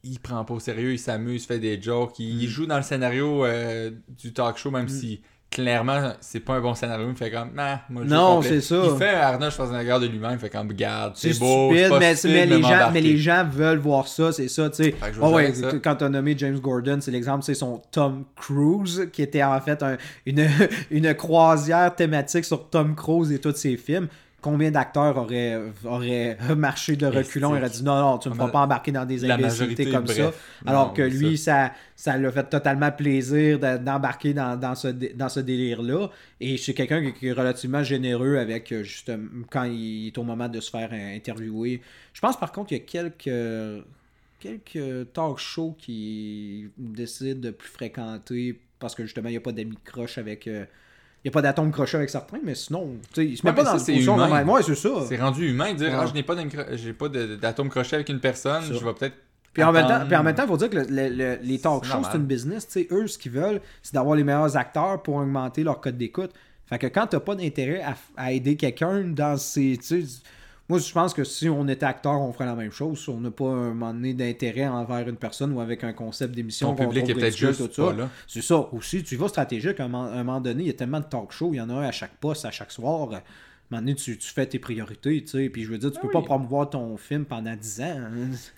il prend pas au sérieux, il s'amuse, il fait des jokes. Il, mm. joue dans le scénario euh, du talk show, même mm. si clairement, c'est pas un bon scénario. Il fait comme, ah, moi, Non, c'est ça. Il fait Arnold Schwarzenegger de lui-même. Il fait comme, garde, c'est beau. Stupide, mais, mais, les gens, mais les gens veulent voir ça, c'est ça, tu sais. Oh, ouais, quand t'as nommé James Gordon, c'est l'exemple, c'est son Tom Cruise, qui était en fait un, une, une croisière thématique sur Tom Cruise et tous ses films combien d'acteurs auraient, auraient marché de reculons et auraient dit non, non, tu ne me feras pas embarquer dans des imbécilités comme ça. Alors que lui, ça ça l'a fait totalement plaisir d'embarquer dans, dans, ce, dans ce délire-là. Et c'est quelqu'un qui est relativement généreux avec euh, justement quand il est au moment de se faire euh, interviewer. Je pense par contre qu'il y a quelques quelques talk shows qui décident de plus fréquenter parce que justement il n'y a pas d'amis croche avec euh, n'y a pas d'atome crochet avec certains, mais sinon, il se met pas dans ça, le humain. Ouais, c'est ça. C'est rendu humain de dire ah, je n'ai pas d'atome crochet avec une personne, je vais peut-être. Puis en, même temps, puis en même temps, il faut dire que les talk shows, c'est une business. eux, ce qu'ils veulent, c'est d'avoir les meilleurs acteurs pour augmenter leur code d'écoute. Fait que quand tu n'as pas d'intérêt à, à, aider quelqu'un dans ces. Moi, je pense que si on était acteur, on ferait la même chose. Si on n'a pas un moment donné d'intérêt envers une personne ou avec un concept d'émission. Ton public est peut-être juste ça. C'est ça. Aussi, tu vas stratégique. À un, moment donné, il y a tellement de talk shows. Il y en a un à chaque poste, à chaque soir. À un moment donné, tu, fais tes priorités. Tu sais. Puis je veux dire, tu ne ah peux pas promouvoir ton film pendant 10 ans.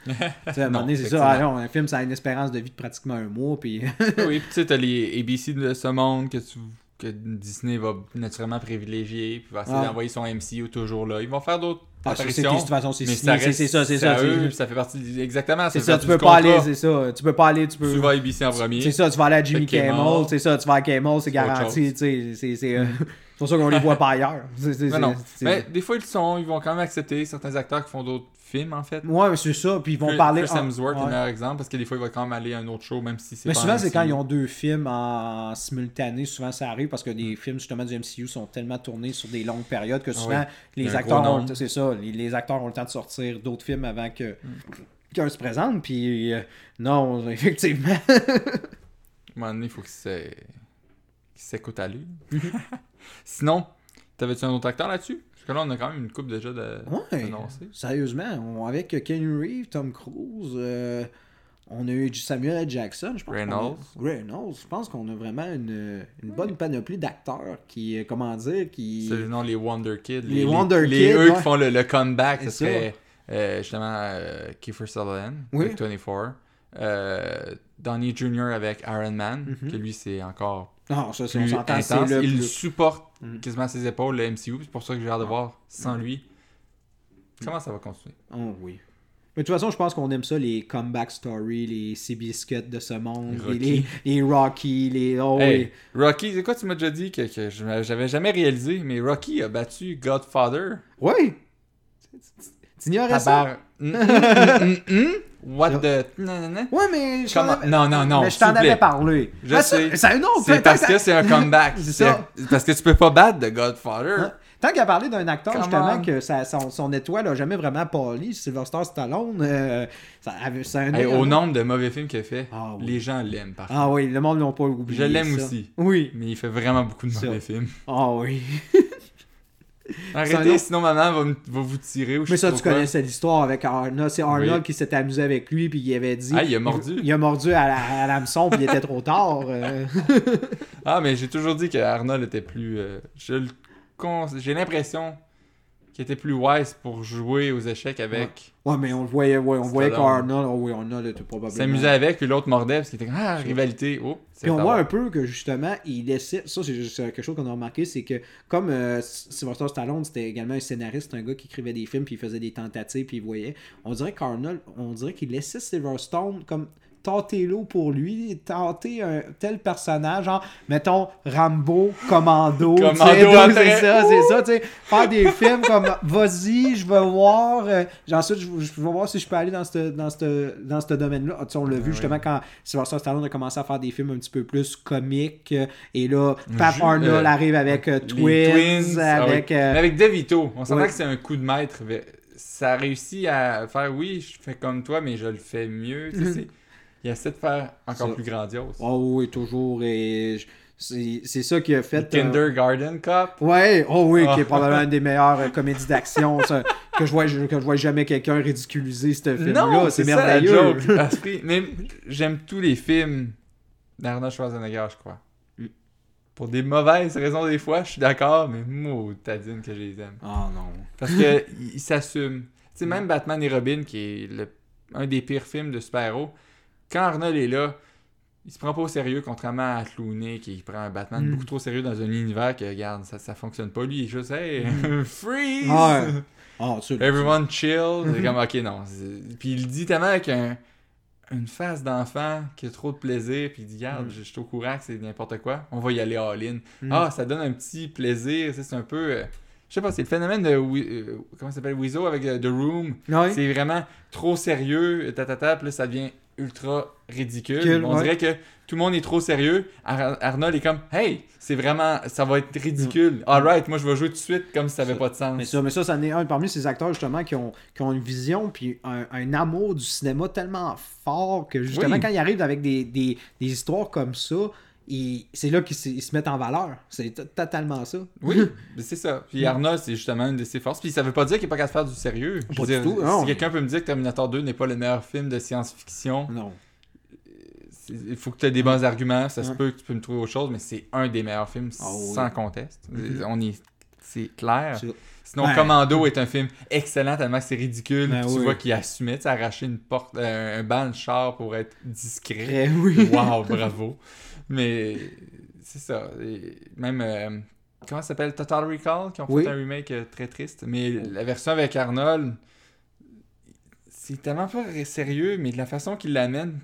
Hein. à un moment donné, c'est ça. Un film, ça a une espérance de vie de pratiquement un mois. Puis... oui, tu sais, tu as les ABC de ce monde que tu que Disney va naturellement privilégier, puis va essayer d'envoyer son MCU toujours là. Ils vont faire d'autres parce que de toute façon, c'est c'est ça, c'est ça. Eux, ça fait partie exactement. C'est ça, tu peux pas aller, c'est ça. Tu peux pas aller, tu peux. Tu vas à ABC en premier. C'est ça, tu vas aller à Jimmy Kimmel, c'est ça, tu vas à Kimmel, c'est garanti, c'est c'est pour ça qu'on les voit pas ailleurs. non, Mais des fois, ils sont, ils vont quand même accepter certains acteurs qui font d'autres films, en fait. Ouais, c'est ça. Puis ils vont parler. Chris Hemsworth est un meilleur exemple parce que des fois, il va quand même aller à un autre show, même si c'est Mais souvent, c'est quand ils ont deux films en simultané. Souvent, ça arrive parce que des films, justement, du MCU sont tellement tournés sur des longues périodes que ah souvent, les acteurs ont. C'est ça. Les, acteurs ont le temps de sortir d'autres films avant que. Mm. qu'un se présente. Puis, euh, non, effectivement. à un moment donné, il faut c'est s'écoute à lui. Sinon, t'avais-tu un autre acteur là-dessus? Parce que là, on a quand même une coupe déjà de ouais, Sérieusement, avec Kenny Reeves, Tom Cruise, euh, on a eu Samuel L. Jackson, je pense. Reynolds. Reynolds. Je pense qu'on a vraiment une, une bonne panoplie d'acteurs qui, euh, comment dire, qui. C'est non les Wonder Kids. Les, Wonder Kids. Les eux qui font le, comeback, ce serait euh, justement Kiefer Sutherland, oui. 24. Donnie Jr. avec Iron Man, mm-hmm. que lui, c'est encore non, ça, c'est on Il supporte mm. quasiment ses épaules, le MCU. C'est pour ça que j'ai hâte de voir sans lui. Comment ça va continuer? Oh oui. Mais de toute façon, je pense qu'on aime ça, les comeback stories, les Seabiscuits de ce monde, les, les, Rocky, les. Oh, Rocky, c'est quoi tu m'as déjà dit que, que j'avais jamais réalisé, mais Rocky a battu Godfather. Oui! T'ignorais ça? What the. Ouais, mais. Je Non, non, non. Mais je t'en avais parlé. Je sais. C'est un C'est parce que c'est un comeback. c'est Parce que tu peux pas battre de Godfather. Hein? Tant qu'à parler d'un acteur, justement, que son, étoile a jamais vraiment pâli, Sylvester Stallone, euh, ça, ça un Au nombre de mauvais films qu'il a fait, ah les gens l'aiment parfois. Ah oui, le monde l'a pas oublié. Je l'aime aussi. Oui. Mais il fait vraiment beaucoup de mauvais films. Ah oui. Arrêtez, sinon maman va, va, vous tirer. Ou mais ça, tu connais cette histoire avec Arnold. C'est Arnold qui s'était amusé avec lui, puis il avait dit. Ah, il a mordu. Il, a mordu à l'hameçon, puis il était trop tard. Euh. ah, mais j'ai toujours dit que Arnold était plus. Euh, j'ai l'impression qui était plus wise pour jouer aux échecs avec. Ouais, mais on le voyait, ouais, on voyait qu'Arnold, oh oui, Arnold probablement. S'amusait avec, puis l'autre mordait, parce qu'il était comme, ah, rivalité. Oh, puis on voit un peu que justement, il laissait. Ça, c'est quelque chose qu'on a remarqué, c'est que comme euh, Sylvester Stallone, c'était également un scénariste, un gars qui écrivait des films, puis il faisait des tentatives, puis il voyait. On dirait qu'Arnold, on dirait qu'il laissait Silverstone comme tentez-le pour lui, tenter un tel personnage, genre, mettons, Rambo, Commando, Commando c'est ça, c'est ça, tu sais, faire des films comme, vas-y, je veux voir, euh, ensuite, je, je, veux voir si je peux aller dans ce dans dans domaine-là. Tu sais, on l'a vu justement quand Sylvester Stallone a commencé à faire des films un petit peu plus comiques, euh, et là, Pat Arnold euh, arrive avec Twins, avec... avec DeVito, on s'entend que c'est un coup de maître, ça a réussi à faire, oui, je fais comme toi, mais je le fais mieux, tu sais, il essaie de faire encore plus grandiose. Oh oui, toujours. Et c'est ça qui a fait. Le Kindergarten Cup? Ouais, oh oui, qui est ah. probablement une des meilleures euh, comédies d'action que je vois que je vois jamais quelqu'un ridiculiser ce film-là. C'est merveilleux. Mais j'aime tous les films d'Arnold Schwarzenegger, je crois. Mm. Pour des mauvaises raisons, des fois, je suis d'accord, mais moi, tadine que je les aime. Oh non. Parce qu'il s'assume. Tu sais, même Batman et Robin, qui est le, un des pires films de super-héros, quand Arnold est là, il se prend pas au sérieux, contrairement à Clooney qui prend un Batman mm. beaucoup trop sérieux dans un univers que, regarde, ça, ça fonctionne pas. Lui, je sais, mm. freeze! Ah, Everyone chill. C'est comme, ok, non. Puis il dit tellement avec un, une face d'enfant qui a trop de plaisir, puis il dit, regarde, mm. je, suis au courant que c'est n'importe quoi, on va y aller all-in. Ah, ça donne un petit plaisir, c'est un peu. Euh, je sais pas, c'est le phénomène de. Euh, comment ça s'appelle Weezo avec euh, The Room. C'est vraiment trop sérieux, ta, puis là, ça devient ultra ridicule. on dirait que tout le monde est trop sérieux. Arnold est comme Hey, c'est vraiment. Ça va être ridicule. Mm. Alright, moi je vais jouer tout de suite comme si ça n'avait pas de sens. Mais ça, mais ça, ça est un parmi ces acteurs justement qui ont, qui ont une vision puis un, amour du cinéma tellement fort que justement quand ils arrivent avec des, des, des histoires comme ça, c'est là qu'ils se mettent en valeur. C'est totalement ça. Oui, c'est ça. Puis Arnold, c'est justement une de ses forces. Puis ça veut pas dire qu'il est pas capable de faire du sérieux. Pas du tout. si quelqu'un peut me dire que Terminator 2 n'est pas le meilleur film de science-fiction, non. Il faut que tu aies des bons arguments. Ça se peut que tu peux me trouver autre chose, mais c'est un des meilleurs films ah sans conteste. Mm-hmm. On est, c'est clair. Sinon, Commando est un film excellent tellement que c'est ridicule. Ben tu vois qu'il assumait, arracher une porte, un banc de char pour être discret. oui. Wow, bravo. Mais c'est ça. même. Euh, comment ça s'appelle? Total Recall, qui ont fait un remake euh, très triste. Mais la version avec Arnold, c'est tellement pas sérieux, mais de la façon qu'il l'amène,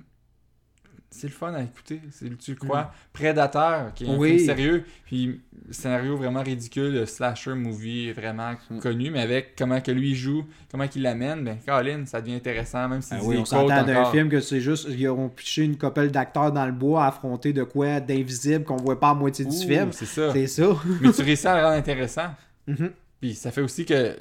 c'est le fun à écouter. Tu le crois. Mm. Predator, qui est un film sérieux, puis scénario vraiment ridicule, slasher movie vraiment mm. connu, mais avec comment que lui joue, comment qu'il l'amène, ben Colin, ça devient intéressant, même si ah oui, on s'entend d'un film que c'est juste, ils auront piché une couple d'acteurs dans le bois à affronter de quoi d'invisible qu'on voit pas à moitié du film. C'est ça. C'est ça. mais tu réussis à le rendre intéressant. Mm-hmm. Puis ça fait aussi que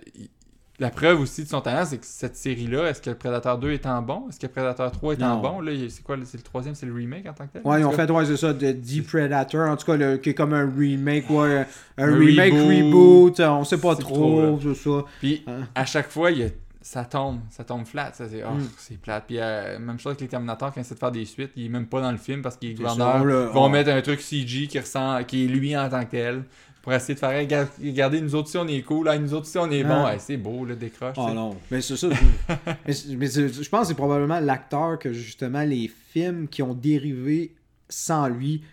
la preuve aussi de son talent, c'est que cette série-là, est-ce que le Predator 2 est en bon? Est-ce que Predator 3 est en bon? C'est quoi C'est le troisième, c'est le remake en tant que tel? Ouais, ils ont fait, ouais, c'est ça, de The Predator, en tout cas, qui est comme un remake, ouais, un, remake, reboot, on sait pas trop, c'est ça. Puis hein. à chaque fois, il y a ça tombe, ça tombe flat. Ça, c'est, oh, mm. c'est plate. Puis euh, même chose avec les Terminators, quand ils essaient de faire des suites, il est même pas dans le film parce qu'ils vont mettre un truc CG qui ressent, qui est lui en tant que tel pour essayer de faire regarder nous autres si on est cool, là, nous autres si on est bon, ah. c'est beau le décroche. Oh non, mais c'est ça. mais, je pense que c'est probablement l'acteur que justement les films qui ont dérivé sans lui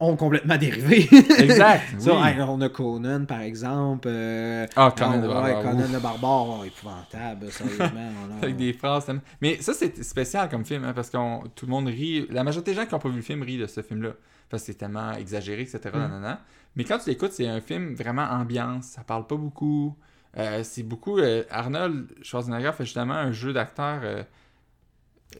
ont complètement dérivé. exact. on a Conan par exemple. Euh, ah, Conan de Barbare. Conan de Barbare, oh, épouvantable, sérieusement. Avec des phrases. Mais ça, c'est spécial comme film, hein, parce que tout le monde rit. La majorité des gens qui n'ont pas vu le film rient de ce film-là. Parce que c'est tellement exagéré, etc. Mm. Mais quand tu l'écoutes, c'est un film vraiment ambiance. Ça parle pas beaucoup. Euh, c'est beaucoup. Euh, Arnold Schwarzenegger fait justement un jeu d'acteur euh,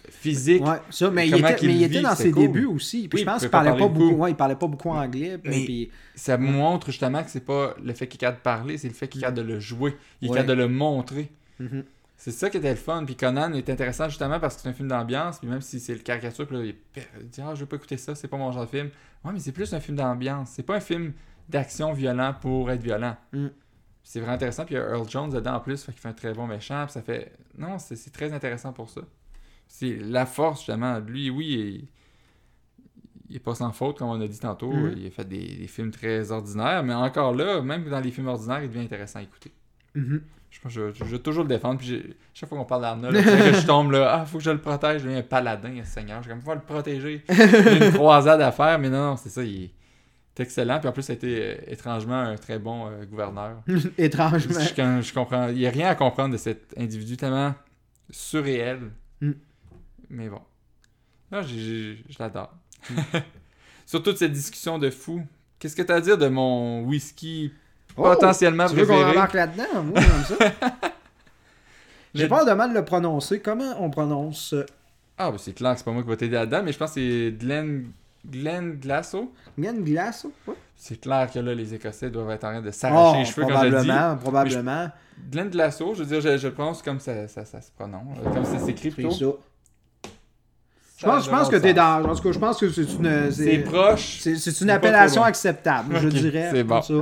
physique. Ouais, ça, mais il était, mais il était dans ses débuts aussi. Puis je pense qu'il parlait pas beaucoup. Ouais, il parlait pas beaucoup anglais. Mais ça montre justement que c'est pas le fait qu'il est capable de parler, c'est le fait qu'il est capable de le jouer. Il est capable de le montrer. Mm-hmm. C'est ça qui était le fun. Puis Conan est intéressant justement parce que c'est un film d'ambiance. Puis même si c'est le caricature, puis là, il dit Ah, je veux pas écouter ça, c'est pas mon genre de film. Ouais, mais c'est plus un film d'ambiance. C'est pas un film d'action violent pour être violent. Mm. C'est vraiment intéressant. Puis il y a Earl Jones dedans en plus, fait qu'il fait un très bon méchant. Puis ça fait. Non, c'est très intéressant pour ça. C'est la force, justement. Lui, oui, il, est pas sans faute, comme on a dit tantôt. Mm. Il a fait des, films très ordinaires. Mais encore là, même dans les films ordinaires, il devient intéressant à écouter. Mm-hmm. Je, je, vais toujours le défendre. Puis chaque fois qu'on parle d'Arnold, je tombe là, ah, faut que je le protège. Je deviens un paladin, un seigneur. Je vais comme, le protéger. J'ai une croisade à faire, mais non, c'est ça, il est excellent. Puis en plus, ça a été euh, étrangement un très bon euh, gouverneur. étrangement. Je, je, comprends. Il n'y a rien à comprendre de cet individu tellement surréel. Mm. Mais bon. Là, je l'adore. Sur toute cette discussion de fou, qu'est-ce que tu as à dire de mon whisky Oh, potentiellement tu veux qu'on remarque là-dedans? Moi, comme ça. J'ai peur de mal le prononcer. Comment on prononce Ah, ben c'est clair que c'est pas moi qui vais t'aider là-dedans, mais je pense que c'est Glenn... Glenn Glasso. Glenn Glasso. C'est clair que là, les Écossais doivent être en train de s'arracher oh, les cheveux quand je le dis. Probablement, probablement. Glenn Glasso, je veux dire, je, je le prononce comme ça, ça, ça se prononce, euh, comme ça s'écrit plutôt. Je pense, je pense que t'es dans. En tout cas, je pense que c'est une. C'est proche. C'est une appellation acceptable, je dirais. C'est bon. Ça.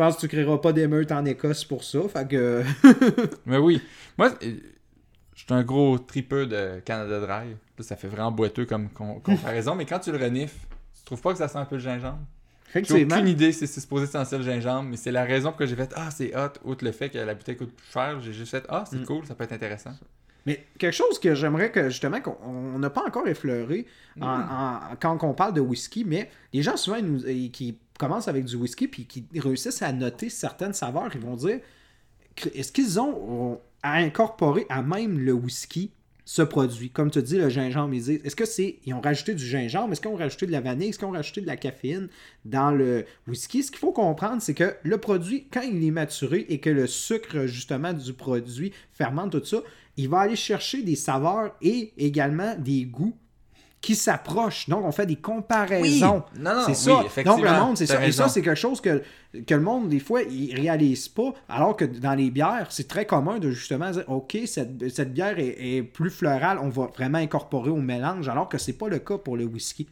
Je pense que tu créeras pas d'émeute en Écosse pour ça. Fait que. Mais oui. Moi, je suis un gros tripeux de Canada Dry. ça fait vraiment boiteux comme comparaison. mais quand tu le renifles, tu trouves pas que ça sent un peu le gingembre? J'ai aucune idée si c'est supposé sentir le gingembre, mais c'est la raison pour que j'ai fait Ah, c'est hot, outre le fait que la bouteille coûte plus cher. J'ai juste fait Ah, c'est mm. cool, ça peut être intéressant. Mais quelque chose que j'aimerais que justement qu'on n'a pas encore effleuré mm. quand on parle de whisky, mais les gens souvent nous, qui commencent avec du whisky puis qui réussissent à noter certaines saveurs, ils vont dire est-ce qu'ils ont incorporé à même le whisky ce produit Comme tu dis, le gingembre, ils est-ce que c'est. Ils ont rajouté du gingembre Est-ce qu'ils ont rajouté de la vanille Est-ce qu'ils ont rajouté de la caféine dans le whisky? Ce qu'il faut comprendre, c'est que le produit, quand il est maturé et que le sucre, justement, du produit fermente tout ça, il va aller chercher des saveurs et également des goûts qui s'approchent. Donc, on fait des comparaisons. c'est ça. Donc, le monde, c'est ça. Et ça, c'est quelque chose que, que le monde, des fois, il réalise pas. Alors que dans les bières, c'est très commun de justement dire OK, cette, cette bière est, plus florale, on va vraiment incorporer au mélange, alors que c'est pas le cas pour le whisky.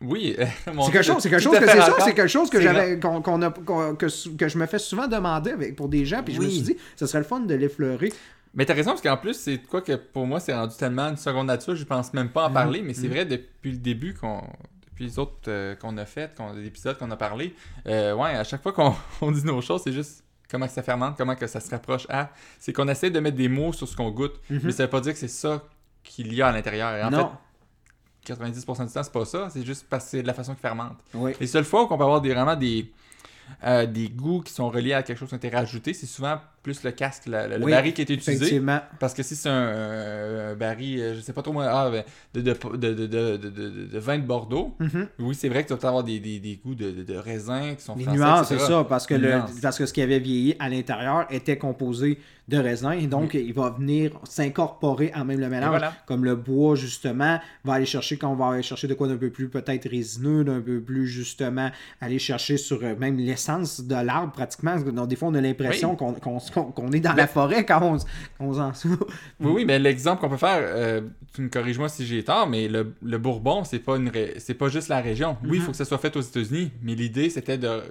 oui, c'est quelque chose, c'est quelque chose que c'est ça, c'est quelque chose que j'avais, qu'on, que, que, je me fais souvent demander avec, pour des gens, puis je me suis dit, ce serait le fun de l'effleurer. Mais t'as raison, parce qu'en plus, c'est quoi que pour moi, c'est rendu tellement une seconde nature, je pense même pas en mhm. parler, mais c'est mhm. vrai depuis le début qu'on. Depuis les autres euh, qu'on a fait, qu'on, les épisodes qu'on a parlé, euh, ouais, à chaque fois qu'on dit nos choses, c'est juste comment ça fermente, comment que ça se rapproche à. C'est qu'on essaie de mettre des mots sur ce qu'on goûte, mhm. mais ça veut pas dire que c'est ça qu'il y a à l'intérieur. en fait, 90% du temps, c'est pas ça. C'est juste parce que c'est de la façon qu'il fermente. Oui. Les seules fois où on peut avoir des, vraiment des, euh, des goûts qui sont reliés à quelque chose qui a été rajouté, c'est souvent plus le casque, le, Oui, baril qui a été utilisé. Parce que si c'est un, un baril, euh, je sais pas trop moi, ah, ben, de, de, de, de, vin de Bordeaux, Mhm. oui, c'est vrai que tu vas avoir des, des, des goûts de, raisin qui sont Les français, nuances, c'est ça, parce que, le, parce que ce qui avait vieilli à l'intérieur était composé de raisin, et donc il va venir s'incorporer en même le mélange. voilà. Comme le bois, justement, va aller chercher, quand on va aller chercher de quoi d'un peu plus peut-être résineux, d'un peu plus, justement, aller chercher sur euh, même l'essence de l'arbre, pratiquement. Donc, des fois, on a l'impression Oui. qu'on qu'on- qu'on- est dans la forêt quand on, s- qu'on s'en sort. Oui, oui, mais l'exemple qu'on peut faire, euh, tu me corriges-moi si j'ai tort, mais le, le Bourbon, c'est pas une ré- c'est pas juste la région. Oui, il Mhm. faut que ça soit fait aux États-Unis, mais l'idée, c'était de.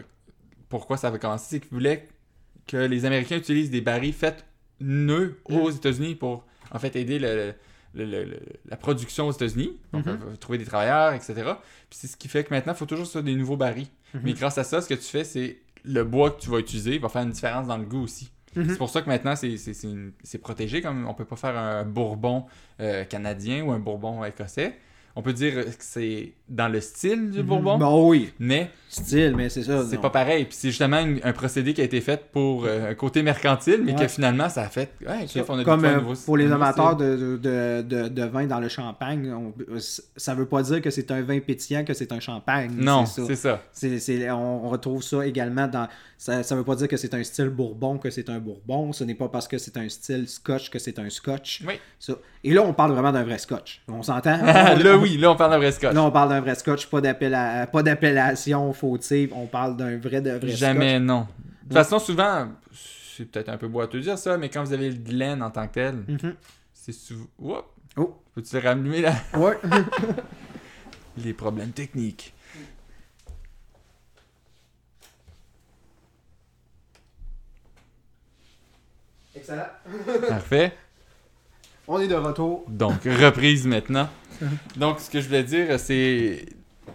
Pourquoi ça avait commencé, c'est qu'ils voulaient que les Américains utilisent des barils faits nœuds aux États-Unis pour, en fait, aider le- le- le- le- la production aux États-Unis. Donc, Mhm. euh, trouver des travailleurs, etc. Puis c'est ce qui fait que maintenant, il faut toujours ça des nouveaux barils. Mais grâce à ça, ce que tu fais, c'est le bois que tu vas utiliser va faire une différence dans le goût aussi. Mhm. C'est pour ça que maintenant, c'est protégé. Comme on peut pas faire un bourbon euh, canadien ou un bourbon écossais. On peut dire que c'est dans le style du bourbon, Bon, oui, mais style, mais c'est ça. c'est pas pareil. Puis c'est justement une- un procédé qui a été fait pour euh, un côté mercantile, mais Ouais. que finalement, ça a fait. Ouais, Ça. chef, on a Comme euh, nouveau- pour les amateurs de, de, de, de vin dans le champagne, on- euh, ça veut pas dire que c'est un vin pétillant, que c'est un champagne. Non, c'est ça. c'est- on, retrouve ça également dans. Ça, ça veut pas dire que c'est un style bourbon que c'est un bourbon. Ce n'est pas parce que c'est un style scotch que c'est un scotch. Oui. Ça. Et là, on parle vraiment d'un vrai scotch. On s'entend? là, oui, là, on parle d'un vrai scotch. Là, on parle d'un vrai scotch, pas d'appella- pas d'appellation fautive. On parle d'un vrai de vrai Jamais, non. De toute façon, souvent, c'est peut-être un peu boiteux de dire ça, mais quand vous avez le Glen en tant que tel. Mhm. c'est souvent. Oups! Oh. Peux-tu rallumer là? Ouais. Les problèmes techniques. Excellent. Parfait. On est de retour. Donc, reprise maintenant. Donc, ce que je voulais dire, c'est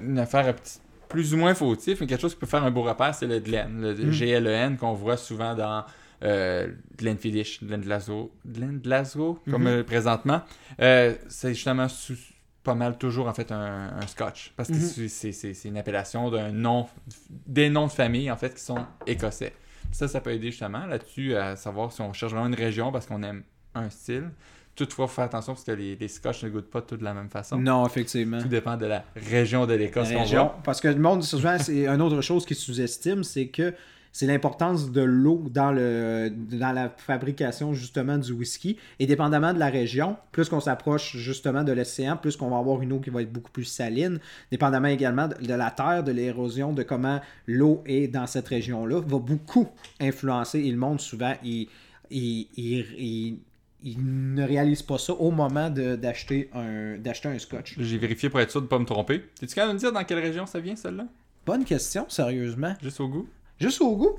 une affaire petit- plus ou moins fautif, mais quelque chose qui peut faire un beau repère, c'est le Glen, le Mm. GLEN qu'on voit souvent dans euh, Glenfiddich, Glen Glasgow, Glen Glasgow, comme Mhm. euh, présentement. Euh, c'est justement sous- pas mal toujours en fait un, un scotch, parce que Mhm. c'est- c'est une appellation d'un nom, des noms de famille en fait qui sont écossais. Ça, ça peut aider justement là-dessus à savoir si on cherche vraiment une région parce qu'on aime un style. Toutefois, faut faire attention parce que les, les scotch ne goûtent pas tous de la même façon. Non, effectivement. Tout dépend de la région de l'Écosse qu'on voit. Parce que le monde, souvent, c'est une autre chose qui sous-estime, c'est que c'est l'importance de l'eau dans, le, dans la fabrication justement du whisky. Et dépendamment de la région, plus qu'on s'approche justement de l'océan, plus qu'on va avoir une eau qui va être beaucoup plus saline. Dépendamment également de, de la terre, de l'érosion, de comment l'eau est dans cette région-là, va beaucoup influencer. Et le monde, souvent, il, il, il- il- il ne réalise pas ça au moment d'acheter un, un scotch. J'ai vérifié pour être sûr de ne pas me tromper. T'es-tu capable de me dire dans quelle région ça vient, celle-là? Bonne question, sérieusement. Juste au goût? Juste au goût.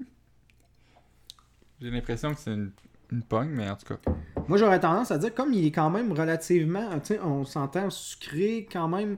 J'ai l'impression que c'est une, une pogne, mais en tout cas. Moi, j'aurais tendance à dire, comme il est quand même relativement, tu sais, on s'entend sucré quand même,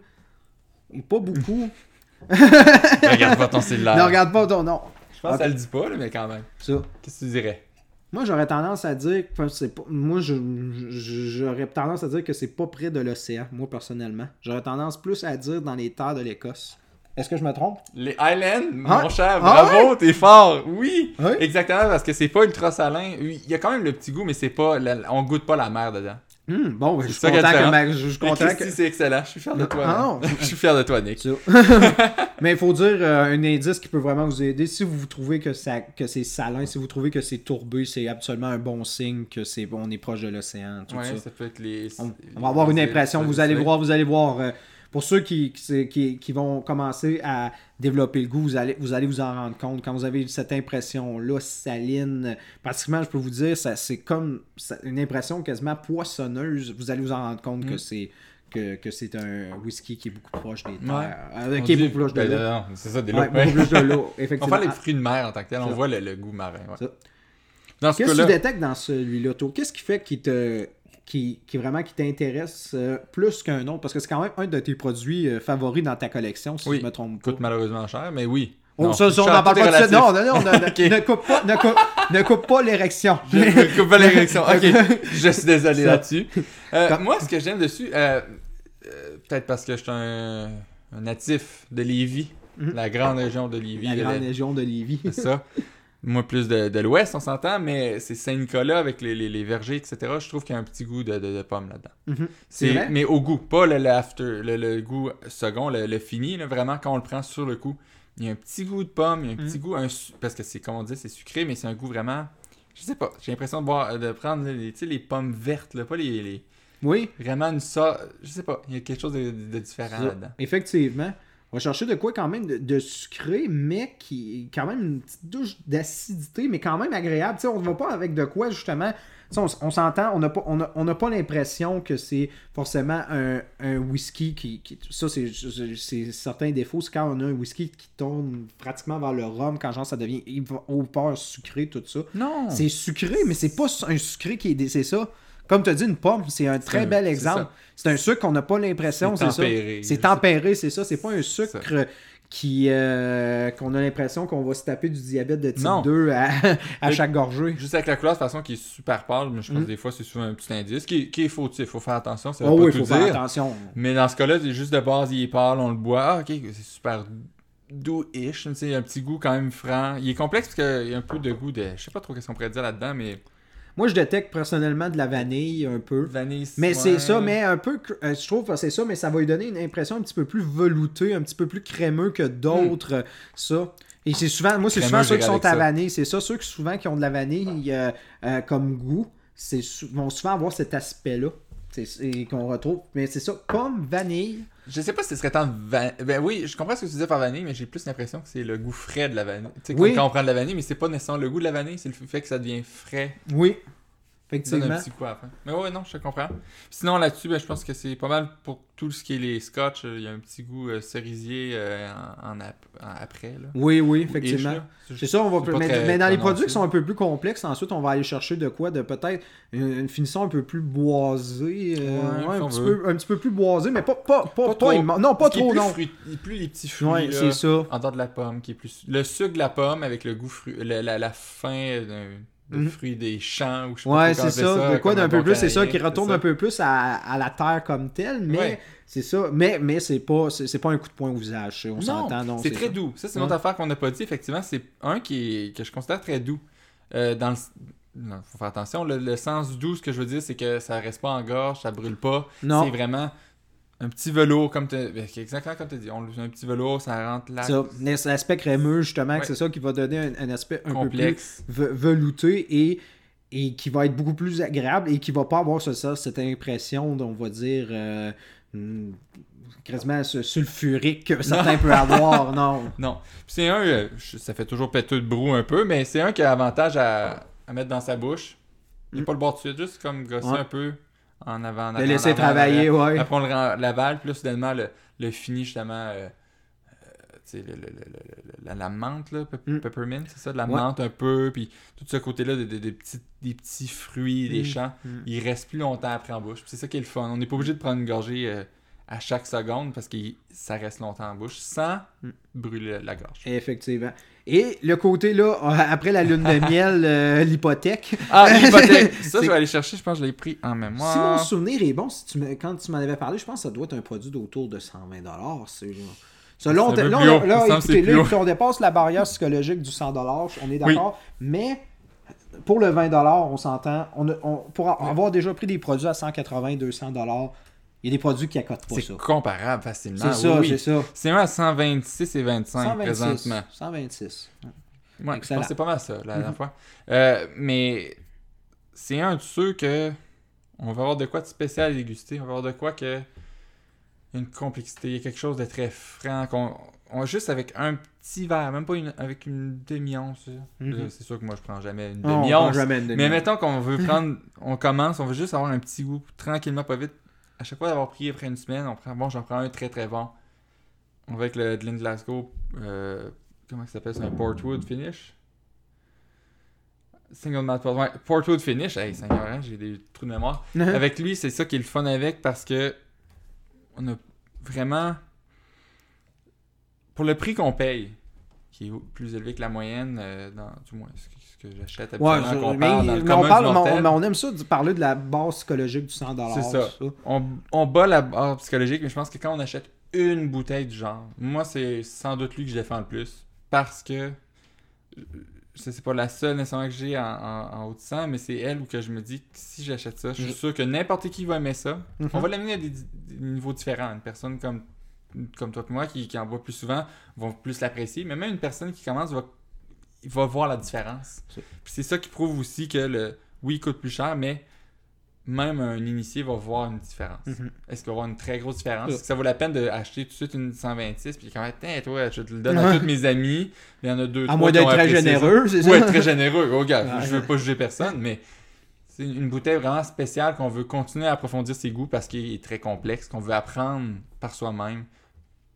et pas beaucoup. Regarde pas ton cellulaire. ne regarde pas ton nom. Je pense que ça le dit pas, là, mais quand même. Ça. Qu'est-ce que tu dirais? Moi, j'aurais tendance à dire, que c'est pas, moi, j'aurais tendance à dire que c'est pas près de l'océan, moi, personnellement. J'aurais tendance plus à dire dans les terres de l'Écosse. Est-ce que je me trompe? Les Highlands, Ah. mon cher, Ah bravo, t'es fort. Oui, Oui. exactement, parce que c'est pas ultra salin. Il y a quand même le petit goût, mais c'est pas. la- on goûte pas la mer dedans. Hmm, bon, ben, je suis content que, ma- je je content que... c'est excellent. Je suis fier de toi. Ah, non. Je suis fier de toi, Nick. Mais il faut dire euh, un indice qui peut vraiment vous aider. Si vous trouvez que, ça, que c'est salin, si vous trouvez que c'est tourbé, c'est absolument un bon signe que c'est on est proche de l'océan. Tout Ouais, ça. ça peut être les. On, on va avoir une impression. Vous allez voir, vous allez voir. euh, pour ceux qui, qui, qui- vont commencer à développer le goût, vous allez, vous allez vous en rendre compte. Quand vous avez cette impression-là, saline, pratiquement, je peux vous dire, ça, c'est comme une impression quasiment poissonneuse. Vous allez vous en rendre compte Mm. que c'est que, que c'est un whisky qui est beaucoup proche des terres. Ouais. Euh, qui est beaucoup plus proche de ben, l'eau. c'est ça, des. Ouais, beaucoup plus de l'eau, On parle des fruits de mer en tant que tel, on voit le, le goût marin. ouais. Qu'est-ce que tu détectes dans celui-là? Qu'est-ce qui fait qu'il te. Qui, qui vraiment qui t'intéresse euh, plus qu'un autre? Parce que c'est quand même un de tes produits euh, favoris dans ta collection si Oui. je me trompe pas. coûte malheureusement cher, mais oui. Oh, Non, ça, ça, on n'en parle pas de relatif. Non, non, non, ne, ne coupe pas, ne coupe, ne coupe pas l'érection. Je ne coupe pas l'érection. Ok, je suis désolé Ça. là-dessus. Euh, moi, ce que j'aime dessus, euh, peut-être parce que je suis un, natif de Lévis, mhm. la grande région de Lévis. La grande région de Lévis. C'est ça. Moi, plus de, l'ouest, on s'entend, mais c'est Saint-Nicolas avec les, vergers, etc. Je trouve qu'il y a un petit goût de, de, pomme là-dedans. Mhm. C'est Mais au goût, pas le, after, le, goût second, le, fini, vraiment, quand on le prend sur le coup. Il y a un petit goût de pomme, il y a un petit mhm. goût, parce que c'est comme on dit, c'est sucré, mais c'est un goût vraiment. Je sais pas, j'ai l'impression de, boire, de prendre les, les pommes vertes, là, pas les, Oui. Vraiment une ça. Je sais pas, il y a quelque chose de, différent là-dedans. Effectivement. On va chercher de quoi quand même de, sucré, mais qui quand même une petite douche d'acidité, mais quand même agréable. on ne va pas avec de quoi justement. On, on s'entend, on n'a pas, on a, pas l'impression que c'est forcément un, whisky qui, Ça, c'est certains défauts. C'est quand on a un whisky qui tourne pratiquement vers le rhum, quand genre ça devient au peur sucré, tout ça. Non! C'est sucré, mais c'est pas un sucré qui est. C'est ça. Comme tu as dit, une pomme, c'est un très bel exemple. C'est un sucre qu'on n'a pas l'impression, c'est ça. C'est tempéré, c'est ça. C'est pas un sucre qui euh, qu'on a l'impression qu'on va se taper du diabète de type 2 à, chaque gorgée. Juste avec la couleur de façon qui est super pâle, mais je pense que mm. des fois c'est souvent un petit indice qui, qui est fautif, faut faire attention, ça oh oui, il faut faire attention. Mais dans ce cas-là, c'est juste de base, il est pâle, on le boit, ah, OK, c'est super doux-ish, il y a un petit goût quand même franc. Il est complexe parce qu'il y a un peu de goût de je sais pas trop qu'est-ce qu'on pourrait dire là-dedans mais moi, je détecte personnellement de la vanille un peu. Vanille, Mais c'est ça, mais un peu. Euh, je trouve que c'est ça, mais ça va lui donner une impression un petit peu plus veloutée, un petit peu plus crémeux que d'autres. Ça. Et c'est souvent. Moi, c'est souvent ceux qui sont à vanille. C'est ça, ceux qui souvent qui ont de la vanille euh, euh, comme goût, c'est vont souvent avoir cet aspect-là. Qu'on retrouve. Mais c'est ça, comme vanille. Je sais pas si ce serait tant vanille. Ben oui, je comprends ce que tu disais par vanille, mais j'ai plus l'impression que c'est le goût frais de la vanille. Tu sais, quand on prend de la vanille, mais c'est pas nécessairement le goût de la vanille, c'est le fait que ça devient frais. Oui. Effectivement. un petit coup à Mais ouais, non, je te comprends. Sinon, là-dessus, ben, je pense que c'est pas mal pour tout ce qui est les scotch. Il y a un petit goût euh, cerisier euh, en, après. Là. Oui, oui, effectivement. C'est ça, on va. Mais, dans les produits qui sont un peu plus complexes, ensuite, on va aller chercher de quoi De peut-être une, finition un peu plus boisée. Euh, un, petit peu, un, petit peu, plus boisée, mais pas, pas, pas, trop. non, pas trop, non. Fruit, plus les petits fruits. c'est ça. En dehors de la pomme, qui est plus. Le sucre de la pomme avec le goût fruit. La, la, la fin d'un de mhm. fruits des champs ou je sais ouais, c'est ça, de quoi d'un peu plus, c'est ça qui retourne un peu plus à, à, la terre comme telle, mais c'est ça, mais mais c'est pas c'est pas un coup de poing au visage, on s'entend donc c'est très doux. Ça c'est une autre affaire qu'on n'a pas dit. Effectivement, c'est un qui que je considère très doux. Euh, dans le faut faire attention, le, le, sens doux, ce que je veux dire, c'est que ça reste pas en gorge, ça brûle pas. C'est vraiment un petit velours, comme tu ben, exactement comme tu dis. On un petit velours, ça rentre là. L'aspect crémeux, justement, c'est ça qui va donner un, aspect un peu plus velouté et, et qui va être beaucoup plus agréable et qui va pas avoir ça, cette impression, on va dire, euh, hmm, quasiment sulfurique que certains peuvent avoir. Non. Non. C'est un, euh, ça fait toujours péter de brou un peu, mais c'est un qui a avantage à, mettre dans sa bouche. Il mm. pas le bord de suite, juste comme gosser un peu en avant. En le laisser travailler, ouais. Après, on le l'aval, puis là, soudainement, le, le fini justement. Euh, euh le, la, la, menthe, là, mm. peppermint, c'est ça, de la menthe un peu, puis tout ce côté-là, petits, des petits fruits, des mm. champs, mm. il reste plus longtemps après en bouche. C'est ça qui est le fun. On n'est pas obligé de prendre une gorgée euh, à chaque seconde parce que ça reste longtemps en bouche sans brûler la gorge. Effectivement. Et le côté là, après la lune de miel, euh, l'hypothèque. Ah, l'hypothèque. ça, je vais aller chercher, je pense que je l'ai pris en mémoire. Si mon souvenir est bon, si tu quand tu m'en avais parlé, je pense que ça doit être un produit d'autour de 120 c'est Selon, là, là, là, écoutez, là, on dépasse la barrière psychologique du 100 on est d'accord, mais pour le 20 on s'entend, on, on, pour avoir déjà pris des produits à 180, 200 il y a des produits qui accotent pas ça. C'est comparable facilement. C'est ça, c'est ça. C'est un à 126 et 25 126, présentement. 126. Ouais, je pense c'est pas mal ça, la dernière mhm. fois. Euh, mais c'est un de ceux que on va avoir de quoi de spécial à déguster. On va avoir de quoi que une complexité, quelque chose de très franc. qu'on on, juste avec un petit verre, même pas une, avec une demi-once. Mhm. C'est sûr que moi je prends jamais une demi-once. mais mettons qu'on veut prendre, on commence, on veut juste avoir un petit goût tranquillement, pas vite à chaque fois d'avoir pris après une semaine, on prend, bon, j'en prends un très très bon. On va avec le Glen Glasgow, euh, comment ça s'appelle, c'est un Portwood Finish. Single Malt ouais, Portwood Finish, hey, Seigneur, hein, j'ai des trous de mémoire. avec lui, c'est ça qui est le fun avec parce que on a vraiment. Pour le prix qu'on paye, qui est plus élevé que la moyenne, euh, dans, du moins ce que, j'achète habituellement. Ouais, mais, on, parle, mais on, aime ça de parler de la base psychologique du 100$. C'est ça. On, on bat la base psychologique, mais je pense que quand on achète une bouteille du genre, moi, c'est sans doute lui que je défends le plus. Parce que c'est pas la seule nécessairement que j'ai en, en, haut de 100, mais c'est elle où que je me dis que si j'achète ça, je suis sûr que n'importe qui va aimer ça. On mhm. va l'amener à des, niveaux différents. Une personne comme, comme toi et moi qui, qui en boit plus souvent va plus l'apprécier, mais même une personne qui commence va, va voir la différence. c'est ça qui prouve aussi que le oui, il coûte plus cher, mais même un initié va voir une différence. Mhm. Est-ce qu'il va y avoir une très grosse différence? Est-ce que ça vaut la peine d'acheter tout de suite une 126 puis quand même, toi, je te le donne à tous mes amis, il y en a deux, À moins d'être très généreux, c'est ça? Ouais, très généreux. Oh, gars, je veux pas juger personne, mais c'est une bouteille vraiment spéciale qu'on veut continuer à approfondir ses goûts parce qu'il est très complexe, qu'on veut apprendre par soi-même.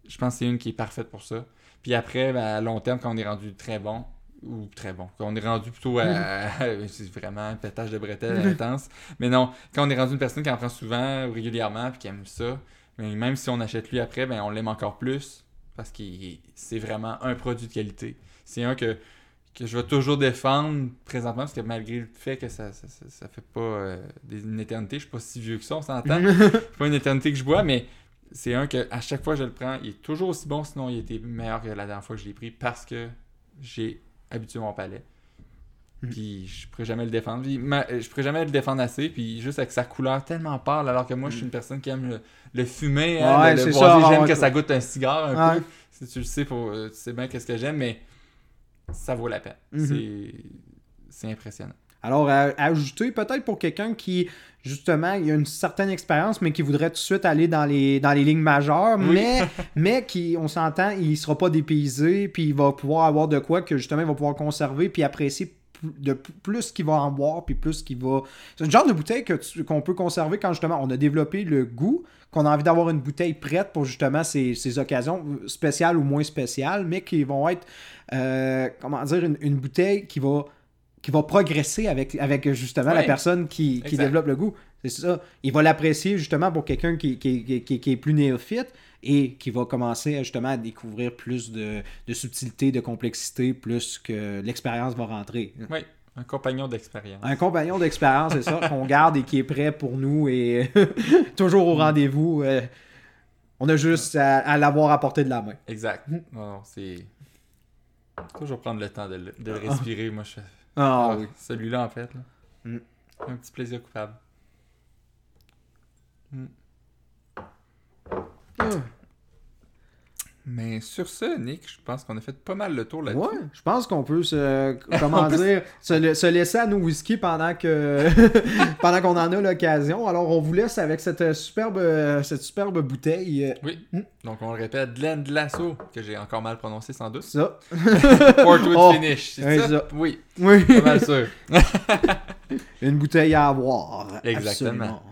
Je pense que c'est une qui est parfaite pour ça. Puis après, ben, à long terme, quand on est rendu très bon, ou très bon. Quand on est rendu plutôt à. c'est vraiment un pétage de bretelles intense. Mais non, quand on est rendu une personne qui en prend souvent, régulièrement, puis qui aime ça, mais même si on achète lui après, ben on l'aime encore plus parce que c'est vraiment un produit de qualité. C'est un que, que je vais toujours défendre présentement parce que malgré le fait que ça, ça, ça, fait pas euh, une éternité, je suis pas si vieux que ça, on s'entend. c'est pas une éternité que je bois, mais c'est un que à chaque fois que je le prends, il est toujours aussi bon, sinon il était meilleur que la dernière fois que je l'ai pris parce que j'ai habitué mon palais. Hmm. Puis je pourrais jamais le défendre. je pourrais jamais le défendre assez. Puis juste avec sa couleur tellement pâle, alors que moi, je suis hmm. une personne qui aime le, fumer. Hein, j'aime que ça goûte un cigare un peu. Si tu le sais, pour, tu sais bien qu'est-ce que j'aime, mais ça vaut la peine. Hmm. C'est impressionnant. Alors, ajouter peut-être pour quelqu'un qui, justement, il a une certaine expérience, mais qui voudrait tout de suite aller dans les, dans les lignes majeures, mais, mais qui, on s'entend, il sera pas dépaysé, puis il va pouvoir avoir de quoi que, justement, il va pouvoir conserver, puis apprécier de plus qu'il va en boire, puis plus qu'il va... C'est une genre de bouteille qu'on peut conserver quand, justement, on a développé le goût, qu'on a envie d'avoir une bouteille prête pour, justement, ces, ces occasions spéciales ou moins spéciales, mais qui vont être, euh, comment dire, une bouteille qui va qui va progresser avec, avec justement la personne qui, développe le goût. C'est ça. Il va l'apprécier justement pour quelqu'un qui, qui, est plus néophyte et qui va commencer justement à découvrir plus de, de subtilité, de complexité, plus que l'expérience va rentrer. Oui. Un compagnon d'expérience. Un compagnon d'expérience, c'est ça, qu'on garde et qui est prêt pour nous et toujours au rendez-vous. Euh, on a juste à, l'avoir à portée de la main. Exact. Non, non, c'est. Toujours prendre le temps de, de respirer. Moi, je ah, ah, oui. Celui-là, en fait. Là. Mm. Un petit plaisir coupable. Mm. Ah. Mais sur ce, Nick, je pense qu'on a fait pas mal le tour là-dessus. Ouais, je pense qu'on peut se, comment dire, se, laisser à nos whisky pendant que pendant qu'on en a l'occasion. Alors, on vous laisse avec cette superbe, cette superbe bouteille. Oui. Hmm. Donc, on le répète, Glen Lasso, que j'ai encore mal prononcé sans doute. Ça. Portwood oh, Finish, c'est ça? Oui. Oui. Pas mal sûr. Une bouteille à avoir. Exactement.